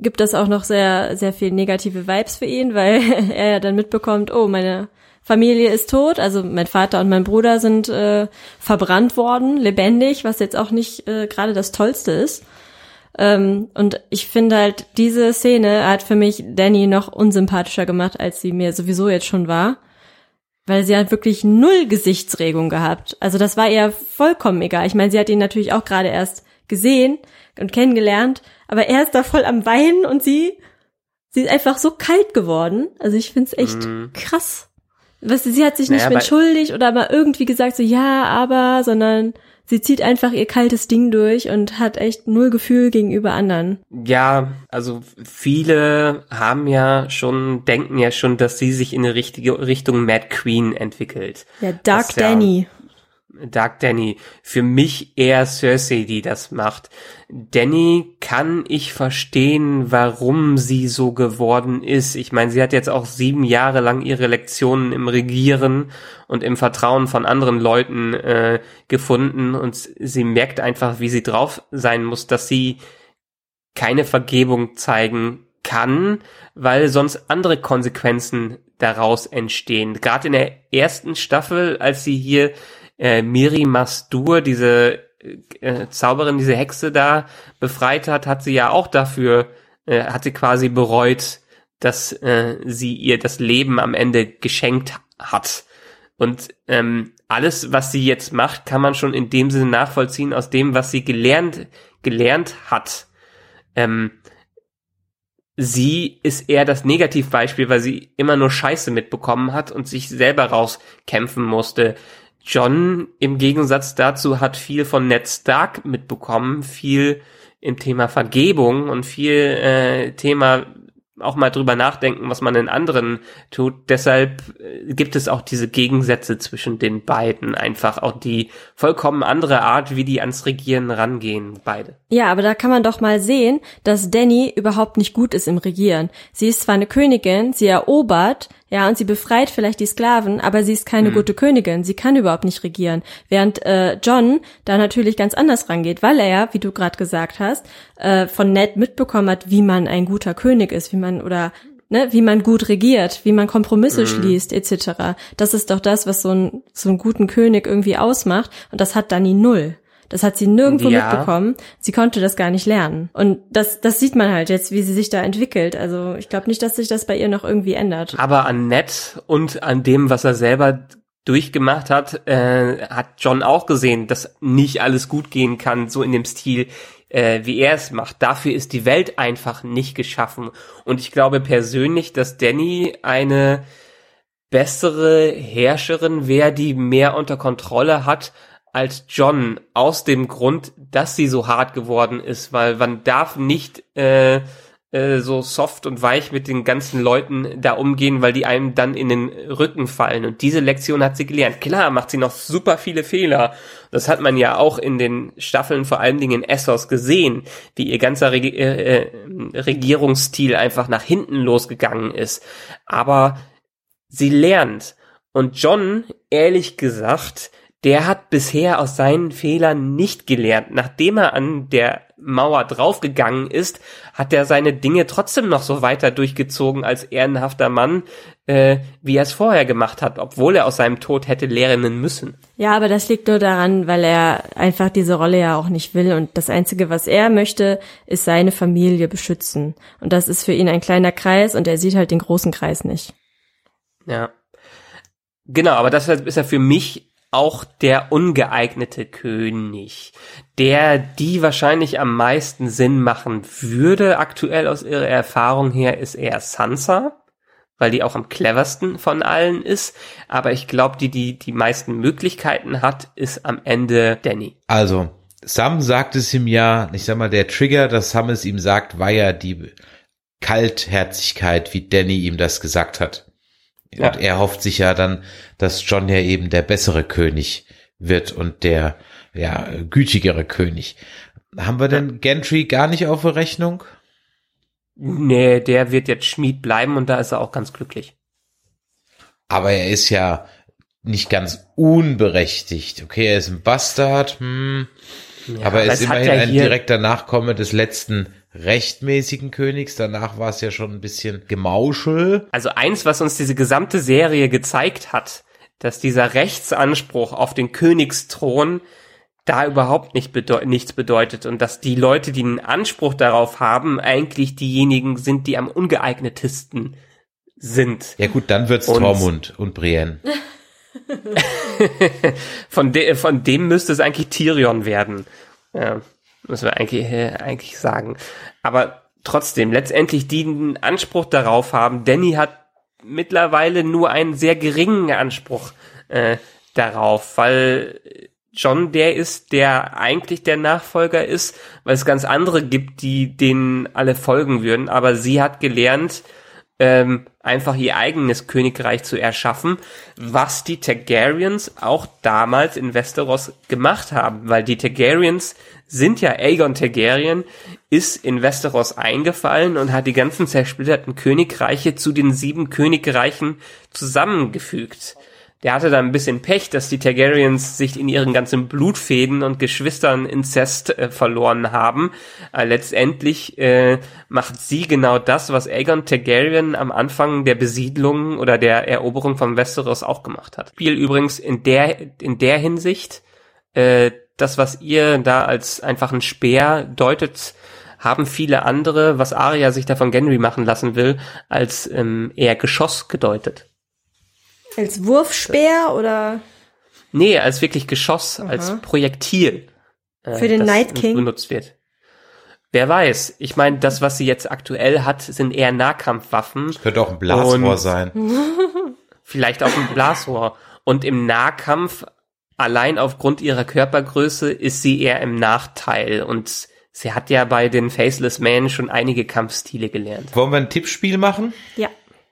gibt es auch noch sehr, sehr viel negative Vibes für ihn, weil er ja dann mitbekommt, oh, meine Familie ist tot, also mein Vater und mein Bruder sind äh, verbrannt worden, lebendig, was jetzt auch nicht äh, gerade das Tollste ist. Ähm, und ich finde halt, diese Szene hat für mich Danny noch unsympathischer gemacht, als sie mir sowieso jetzt schon war. Weil sie hat wirklich null Gesichtsregung gehabt. Also das war ihr vollkommen egal. Ich meine, sie hat ihn natürlich auch gerade erst gesehen und kennengelernt, aber er ist da voll am Weinen und sie, sie ist einfach so kalt geworden. Also ich finde es echt krass. Weißt du, sie hat sich nicht Naja, aber- entschuldigt oder mal irgendwie gesagt so, ja, aber, sondern sie zieht einfach ihr kaltes Ding durch und hat echt null Gefühl gegenüber anderen. Ja, also viele haben ja schon, denken ja schon, dass sie sich in eine richtige Richtung Mad Queen entwickelt. Ja, Dark Das ja- Danny. Dark Danny. Für mich eher Cersei, die das macht. Danny kann ich verstehen, warum sie so geworden ist. Ich meine, sie hat jetzt auch sieben Jahre lang ihre Lektionen im Regieren und im Vertrauen von anderen Leuten äh, gefunden und sie merkt einfach, wie sie drauf sein muss, dass sie keine Vergebung zeigen kann, weil sonst andere Konsequenzen daraus entstehen. Gerade in der ersten Staffel, als sie hier äh, Miri Mastur, diese äh, Zauberin, diese Hexe da befreit hat, hat sie ja auch dafür, äh, hat sie quasi bereut, dass äh, sie ihr das Leben am Ende geschenkt hat. Und ähm, alles, was sie jetzt macht, kann man schon in dem Sinne nachvollziehen aus dem, was sie gelernt gelernt hat. Ähm, sie ist eher das Negativbeispiel, weil sie immer nur Scheiße mitbekommen hat und sich selber rauskämpfen musste. John im Gegensatz dazu hat viel von Ned Stark mitbekommen, viel im Thema Vergebung und viel äh, Thema auch mal drüber nachdenken, was man in anderen tut. Deshalb äh, gibt es auch diese Gegensätze zwischen den beiden. Einfach auch die vollkommen andere Art, wie die ans Regieren rangehen, beide. Ja, aber da kann man doch mal sehen, dass Danny überhaupt nicht gut ist im Regieren. Sie ist zwar eine Königin, sie erobert, ja, und sie befreit vielleicht die Sklaven, aber sie ist keine mhm. gute Königin. Sie kann überhaupt nicht regieren. Während äh, John da natürlich ganz anders rangeht, weil er ja, wie du gerade gesagt hast, äh, von Ned mitbekommen hat, wie man ein guter König ist, wie man oder ne, wie man gut regiert, wie man Kompromisse mhm. schließt, etc. Das ist doch das, was so, ein, so einen guten König irgendwie ausmacht. Und das hat Dani null. Das hat sie nirgendwo ja. mitbekommen. Sie konnte das gar nicht lernen. Und das, das sieht man halt jetzt, wie sie sich da entwickelt. Also ich glaube nicht, dass sich das bei ihr noch irgendwie ändert. Aber an Ned und an dem, was er selber durchgemacht hat, äh, hat John auch gesehen, dass nicht alles gut gehen kann, so in dem Stil, äh, wie er es macht. Dafür ist die Welt einfach nicht geschaffen. Und ich glaube persönlich, dass Danny eine bessere Herrscherin wäre, die mehr unter Kontrolle hat als John aus dem Grund, dass sie so hart geworden ist, weil man darf nicht äh, äh, so soft und weich mit den ganzen Leuten da umgehen, weil die einem dann in den Rücken fallen. Und diese Lektion hat sie gelernt. Klar macht sie noch super viele Fehler. Das hat man ja auch in den Staffeln, vor allen Dingen in Essos gesehen, wie ihr ganzer Reg äh, äh, Regierungsstil einfach nach hinten losgegangen ist. Aber sie lernt. Und John, ehrlich gesagt, der hat bisher aus seinen Fehlern nicht gelernt. Nachdem er an der Mauer draufgegangen ist, hat er seine Dinge trotzdem noch so weiter durchgezogen als ehrenhafter Mann, äh, wie er es vorher gemacht hat, obwohl er aus seinem Tod hätte lernen müssen. Ja, aber das liegt nur daran, weil er einfach diese Rolle ja auch nicht will und das Einzige, was er möchte, ist seine Familie beschützen. Und das ist für ihn ein kleiner Kreis und er sieht halt den großen Kreis nicht. Ja. Genau, aber das ist ja für mich auch der ungeeignete König, der die wahrscheinlich am meisten Sinn machen würde, aktuell aus ihrer Erfahrung her, ist eher Sansa, weil die auch am cleversten von allen ist. Aber ich glaube, die, die die meisten Möglichkeiten hat, ist am Ende Danny. Also, Sam sagt es ihm ja, ich sag mal, der Trigger, dass Sam es ihm sagt, war ja die Kaltherzigkeit, wie Danny ihm das gesagt hat. Ja. Und er hofft sich ja dann, dass John ja eben der bessere König wird und der ja gütigere König. Haben wir denn Gentry gar nicht auf der Rechnung? Nee, der wird jetzt Schmied bleiben und da ist er auch ganz glücklich. Aber er ist ja nicht ganz unberechtigt. Okay, er ist ein Bastard, hm. Ja, aber er ist immerhin ja ein direkter Nachkomme des letzten rechtmäßigen Königs. Danach war es ja schon ein bisschen Gemauschel. Also eins, was uns diese gesamte Serie gezeigt hat, dass dieser Rechtsanspruch auf den Königsthron da überhaupt nicht bedeu nichts bedeutet und dass die Leute, die einen Anspruch darauf haben, eigentlich diejenigen sind, die am ungeeignetesten sind. Ja gut, dann wird's und Tormund und Brienne. von, de von dem müsste es eigentlich Tyrion werden. Ja müssen wir eigentlich, äh, eigentlich sagen. Aber trotzdem, letztendlich die einen Anspruch darauf haben. Danny hat mittlerweile nur einen sehr geringen Anspruch äh, darauf, weil John der ist, der eigentlich der Nachfolger ist, weil es ganz andere gibt, die denen alle folgen würden. Aber sie hat gelernt, ähm, einfach ihr eigenes Königreich zu erschaffen, was die Targaryens auch damals in Westeros gemacht haben, weil die Targaryens sind ja Aegon Targaryen, ist in Westeros eingefallen und hat die ganzen zersplitterten Königreiche zu den sieben Königreichen zusammengefügt. Der hatte dann ein bisschen Pech, dass die Targaryens sich in ihren ganzen Blutfäden und Geschwistern Inzest äh, verloren haben. Äh, letztendlich äh, macht sie genau das, was Aegon Targaryen am Anfang der Besiedlung oder der Eroberung von Westeros auch gemacht hat. Spiel übrigens in der in der Hinsicht äh, das, was ihr da als einfach ein Speer deutet, haben viele andere, was Arya sich da von Genry machen lassen will, als ähm, eher Geschoss gedeutet. Als Wurfspeer oder? Nee, als wirklich Geschoss, Aha. als Projektil. Äh, Für den Night King benutzt wird. Wer weiß. Ich meine, das, was sie jetzt aktuell hat, sind eher Nahkampfwaffen. Das könnte auch ein Blasrohr sein. vielleicht auch ein Blasrohr. Und im Nahkampf, allein aufgrund ihrer Körpergröße, ist sie eher im Nachteil. Und Sie hat ja bei den Faceless Man schon einige Kampfstile gelernt. Wollen wir ein Tippspiel machen? Ja.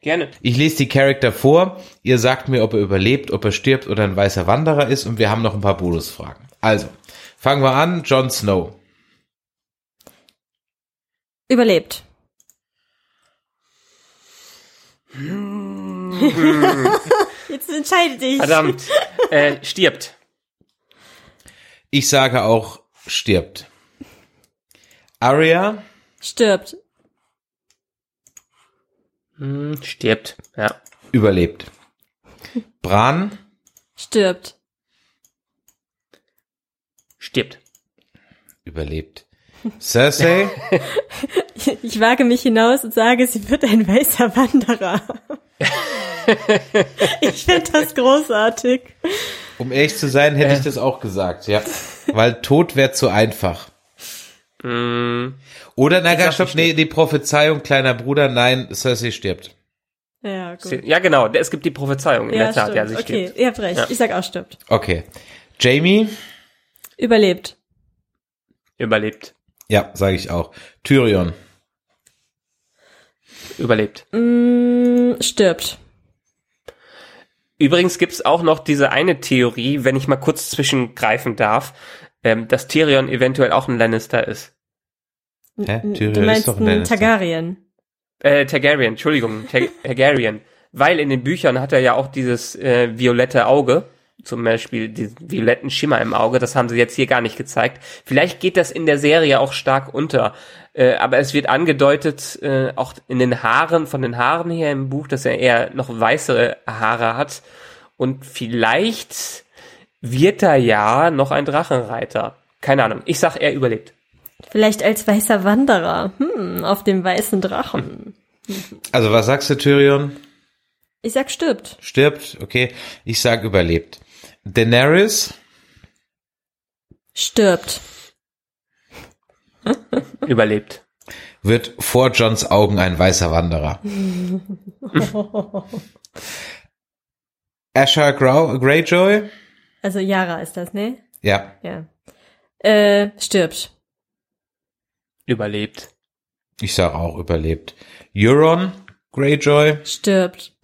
Gerne. Ich lese die Charakter vor. Ihr sagt mir, ob er überlebt, ob er stirbt oder ein weißer Wanderer ist und wir haben noch ein paar Bonusfragen. Also, fangen wir an. Jon Snow. Überlebt. Jetzt entscheide dich. Verdammt. äh, stirbt. Ich sage auch stirbt. Arya Stirbt. Hm, stirbt. Ja. überlebt. Bran Stirbt. Stirbt. überlebt. Cersei Ich wage mich hinaus und sage, sie wird ein weißer Wanderer. ich finde das großartig. Um ehrlich zu sein, hätte ich das auch gesagt, ja. Weil Tod wäre zu einfach. Hm, Oder, na, gar stopp, nee, die Prophezeiung, kleiner Bruder, nein, Cersei stirbt. Ja, gut. ja, genau. Es gibt die Prophezeiung in Ja, der Tat. stimmt. Ja, sie okay, stirbt. ihr habt recht. Ja. Ich sag auch stirbt. Okay. Jamie? Überlebt. Überlebt. Ja, sage ich auch. Tyrion? Überlebt. Mm, stirbt. Übrigens gibt's auch noch diese eine Theorie, wenn ich mal kurz zwischengreifen darf, ähm, dass Tyrion eventuell auch ein Lannister ist. Hä? Tyrion du ist meinst doch ein ein Lannister. Targaryen. Äh, Targaryen, Entschuldigung, Tar Targaryen. Weil in den Büchern hat er ja auch dieses äh, violette Auge, zum Beispiel diesen violetten Schimmer im Auge, das haben sie jetzt hier gar nicht gezeigt. Vielleicht geht das in der Serie auch stark unter, äh, aber es wird angedeutet, äh, auch in den Haaren, von den Haaren her im Buch, dass er eher noch weißere Haare hat und vielleicht wird er ja noch ein Drachenreiter. Keine Ahnung, ich sag, er überlebt. Vielleicht als weißer Wanderer. Hm, auf dem weißen Drachen. Also, was sagst du, Tyrion? Ich sag stirbt. Stirbt, okay. Ich sag überlebt. Daenerys? Stirbt. Überlebt. wird vor Johns Augen ein weißer Wanderer. Asher Greyjoy? Also Yara ist das, ne? Ja. Ja. Äh, stirbt. Überlebt. Ich sag auch überlebt. Euron Greyjoy Stirbt.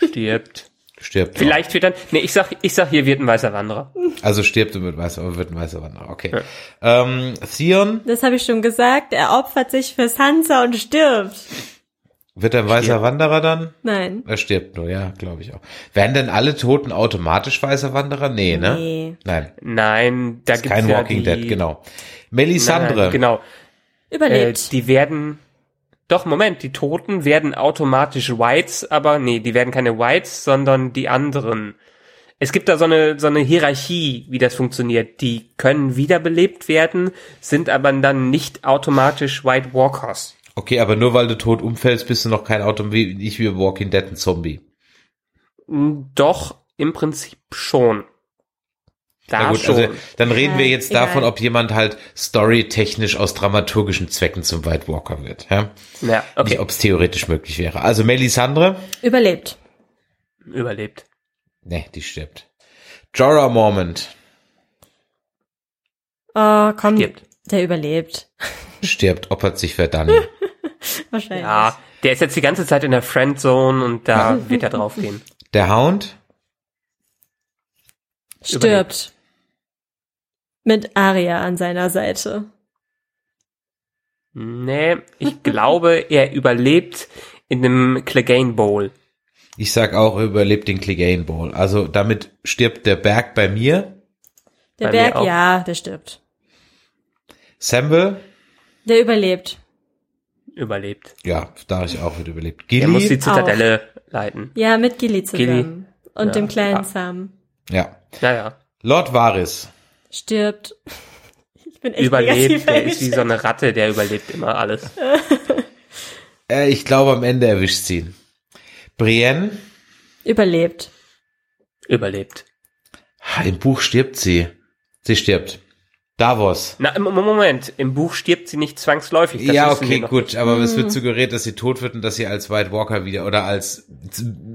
Stirbt. stirbt. Vielleicht wird dann, nee, ich sag, ich sag, hier wird ein weißer Wanderer. auch. Also stirbt und wird weißer, wird ein weißer Wanderer. Okay. Ähm, Theon Das habe ich schon gesagt. Er opfert sich für Sansa und stirbt. Wird ein weißer Stirbt. Wanderer dann? Nein. Er stirbt nur, ja, glaube ich auch. Werden denn alle Toten automatisch weißer Wanderer? Nee, ne? Nee. Nein. Nein, da Ist gibt's kein ja Walking die, Dead, genau. Nein, Melisandre. nein, genau. Äh, Überlebt. die werden, doch, Moment, die Toten werden automatisch Whites, aber nee, die werden keine Whites, sondern die anderen. Es gibt da so eine, so eine Hierarchie, wie das funktioniert. Die können wiederbelebt werden, sind aber dann nicht automatisch White Walkers. Okay, aber nur weil du tot umfällst, bist du noch kein Auto, wie, nicht wie Walking Dead ein Zombie. Doch, im Prinzip schon. Da Na gut, schon. also dann reden Ja, wir jetzt egal. davon, ob jemand halt storytechnisch aus dramaturgischen Zwecken zum White Walker wird. Ja? ja, okay, Nicht, ob es theoretisch möglich wäre. Also Melisandre? Überlebt. überlebt. Nee, die stirbt. Jorah Mormont Oh, komm. Stirbt. Der überlebt. stirbt, opfert sich für Dani. Wahrscheinlich. Ja, der ist jetzt die ganze Zeit in der Friendzone und da wird er draufgehen. Der Hound? Stirbt. Mit Arya an seiner Seite. Nee, ich glaube, er überlebt in dem Clegane Bowl. Ich sag auch, er überlebt den Clegane Bowl. Also damit stirbt der Berg bei mir. Der Bei mir Berg, auch. ja, der stirbt. Samble? Der überlebt. Überlebt. Ja, da ich auch wird überlebt. Er muss die Gilly? Zitadelle leiten. Ja, mit Gilly zusammen. Und Ja. dem kleinen Ah. Sam. Ja. Naja, Lord Varys. Stirbt. Ich bin echt überlebt. Der ist wie so eine Ratte, der überlebt immer alles. Äh, ich glaube, am Ende erwischt sie ihn. Brienne? Überlebt. Überlebt. Im Buch stirbt sie. Sie stirbt. Davos. Na, im Moment, im Buch stirbt sie nicht zwangsläufig. das ja, okay, gut, aber es wird suggeriert, dass sie tot wird und dass sie als White Walker wieder oder als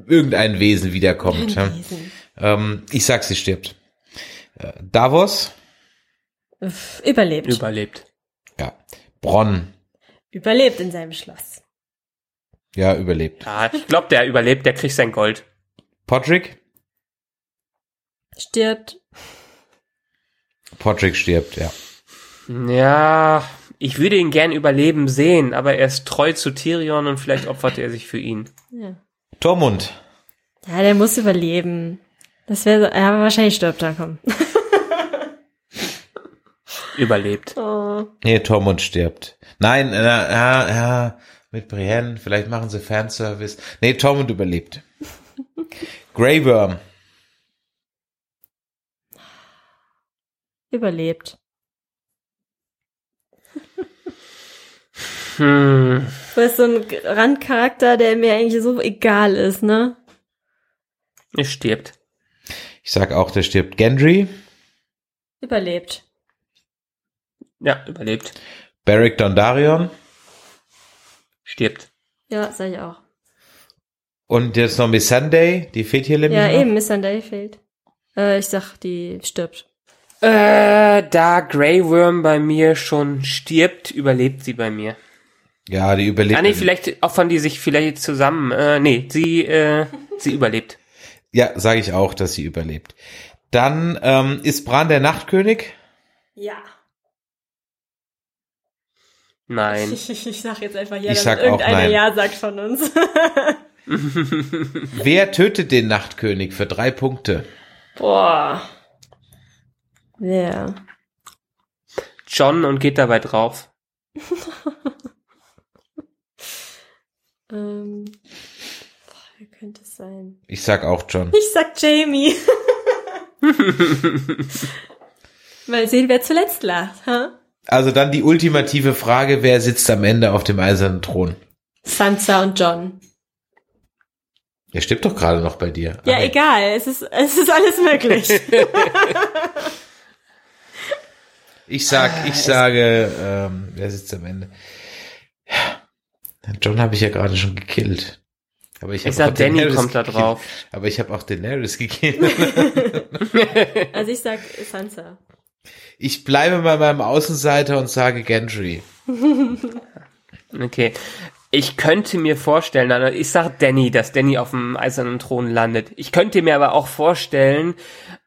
irgendein Wesen wiederkommt. Ja. Wesen. Ähm, ich sag, sie stirbt. Äh, Davos? Überlebt. Überlebt. Ja. Bronn. Überlebt in seinem Schloss. Ja, überlebt. Ja, ich glaube, der überlebt, der kriegt sein Gold. Podrick? Stirbt. Podrick stirbt, ja. Ja, ich würde ihn gern überleben sehen, aber er ist treu zu Tyrion und vielleicht opfert er sich für ihn. Ja. Tormund. Ja, der muss überleben. Das wäre so, ja, aber wahrscheinlich stirbt er, komm. Überlebt. Oh. Nee, Tormund stirbt. Nein, äh, ja, ja, mit Brienne, vielleicht machen sie Fanservice. Nee, Tormund überlebt. Grey Überlebt. Hm. Du bist so ein Randcharakter, der mir eigentlich so egal ist, ne? Er stirbt. Ich sag auch, der stirbt. Gendry. Überlebt. Ja, überlebt. Beric Dondarrion. Stirbt. Ja, sag ich auch. Und jetzt noch Miss Sunday, die fehlt hier nämlich Ja, noch. eben, Miss Sunday fehlt. Äh, ich sag, die stirbt. Äh, da Grey Worm bei mir schon stirbt, überlebt sie bei mir. Ja, die überlebt. Ah, nee, vielleicht opfern die sich vielleicht zusammen. Äh, nee, sie, äh, sie überlebt. Ja, sage ich auch, dass sie überlebt. Dann ähm, ist Bran der Nachtkönig. Ja. Nein. Ich, ich, ich sag jetzt einfach ja, Ich damit sag auch irgendeiner nein. Ja sagt von uns. Wer tötet den Nachtkönig für drei Punkte? Boah. Wer? John und geht dabei drauf. Ähm, wer könnte es sein? Ich sag auch John. Ich sag Jamie. Mal sehen, wer zuletzt lacht. Ha? Also dann die ultimative Frage, wer sitzt am Ende auf dem eisernen Thron? Sansa und John. Der stirbt doch gerade noch bei dir. Ja, Ah, egal. Es ist, es ist alles möglich. Ich sag, ich sage, ähm, wer sitzt am Ende? Ja, John habe ich ja gerade schon gekillt. Aber ich, Ich sag, Danny Daenerys kommt da gekillt. drauf. Aber ich habe auch Daenerys gekillt. also ich sag Sansa. Ich bleibe bei meinem Außenseiter und sage Gendry. Okay. Ich könnte mir vorstellen, also ich sag Danny, dass Danny auf dem eisernen Thron landet. Ich könnte mir aber auch vorstellen,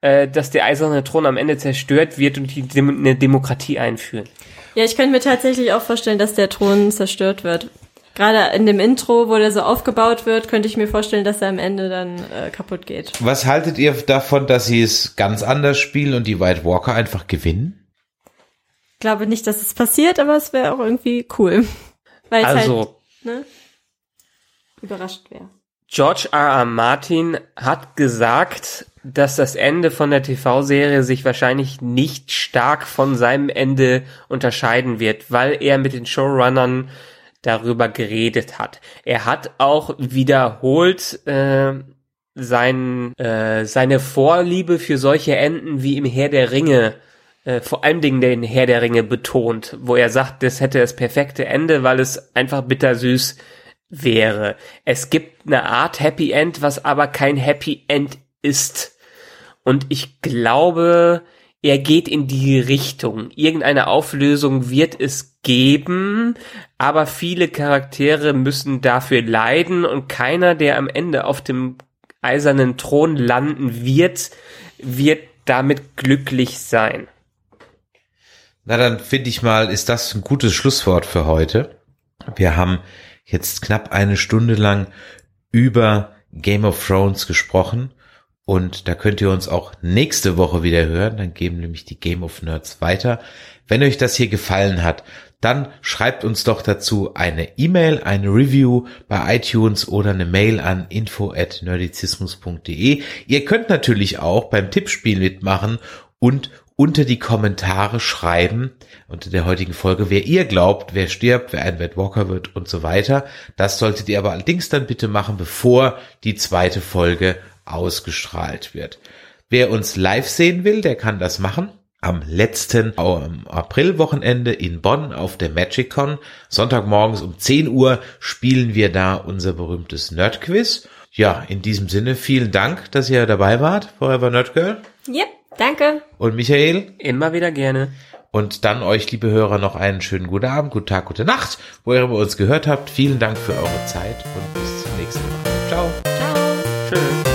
äh, dass der eiserne Thron am Ende zerstört wird und die Dem eine Demokratie einführen. Ja, ich könnte mir tatsächlich auch vorstellen, dass der Thron zerstört wird. Gerade in dem Intro, wo der so aufgebaut wird, könnte ich mir vorstellen, dass er am Ende dann äh, kaputt geht. Was haltet ihr davon, dass sie es ganz anders spielen und die White Walker einfach gewinnen? Ich glaube nicht, dass es passiert, aber es wäre auch irgendwie cool. Weil es halt Also, ne, überrascht wäre. George R. R. Martin hat gesagt, dass das Ende von der TV-Serie sich wahrscheinlich nicht stark von seinem Ende unterscheiden wird, weil er mit den Showrunnern darüber geredet hat. Er hat auch wiederholt äh, sein, äh, seine Vorliebe für solche Enden wie im Herr der Ringe, äh, vor allen Dingen den Herr der Ringe betont, wo er sagt, das hätte das perfekte Ende, weil es einfach bittersüß wäre. Es gibt eine Art Happy End, was aber kein Happy End ist. Und ich glaube, er geht in die Richtung. Irgendeine Auflösung wird es geben, aber viele Charaktere müssen dafür leiden und keiner, der am Ende auf dem eisernen Thron landen wird, wird damit glücklich sein. Na, dann finde ich mal, ist das ein gutes Schlusswort für heute. Wir haben jetzt knapp eine Stunde lang über Game of Thrones gesprochen und da könnt ihr uns auch nächste Woche wieder hören. Dann geben nämlich die Game of Nerds weiter. Wenn euch das hier gefallen hat, dann schreibt uns doch dazu eine E-Mail, eine Review bei iTunes oder eine Mail an info@nerdizismus.de. Ihr könnt natürlich auch beim Tippspiel mitmachen und unter die Kommentare schreiben, unter der heutigen Folge, wer ihr glaubt, wer stirbt, wer ein Red Walker wird und so weiter. Das solltet ihr aber allerdings dann bitte machen, bevor die zweite Folge ausgestrahlt wird. Wer uns live sehen will, der kann das machen. Am letzten Aprilwochenende in Bonn auf der MagicCon. Sonntagmorgens um 10 Uhr spielen wir da unser berühmtes Nerdquiz. Ja, in diesem Sinne vielen Dank, dass ihr dabei wart, Forever Nerd Girl Yep, danke. und Michael. Immer wieder gerne. Und dann euch, liebe Hörer, noch einen schönen guten Abend, guten Tag, gute Nacht, wo ihr uns gehört habt. Vielen Dank für eure Zeit und bis zum nächsten Mal. Ciao. Ciao. Tschüss.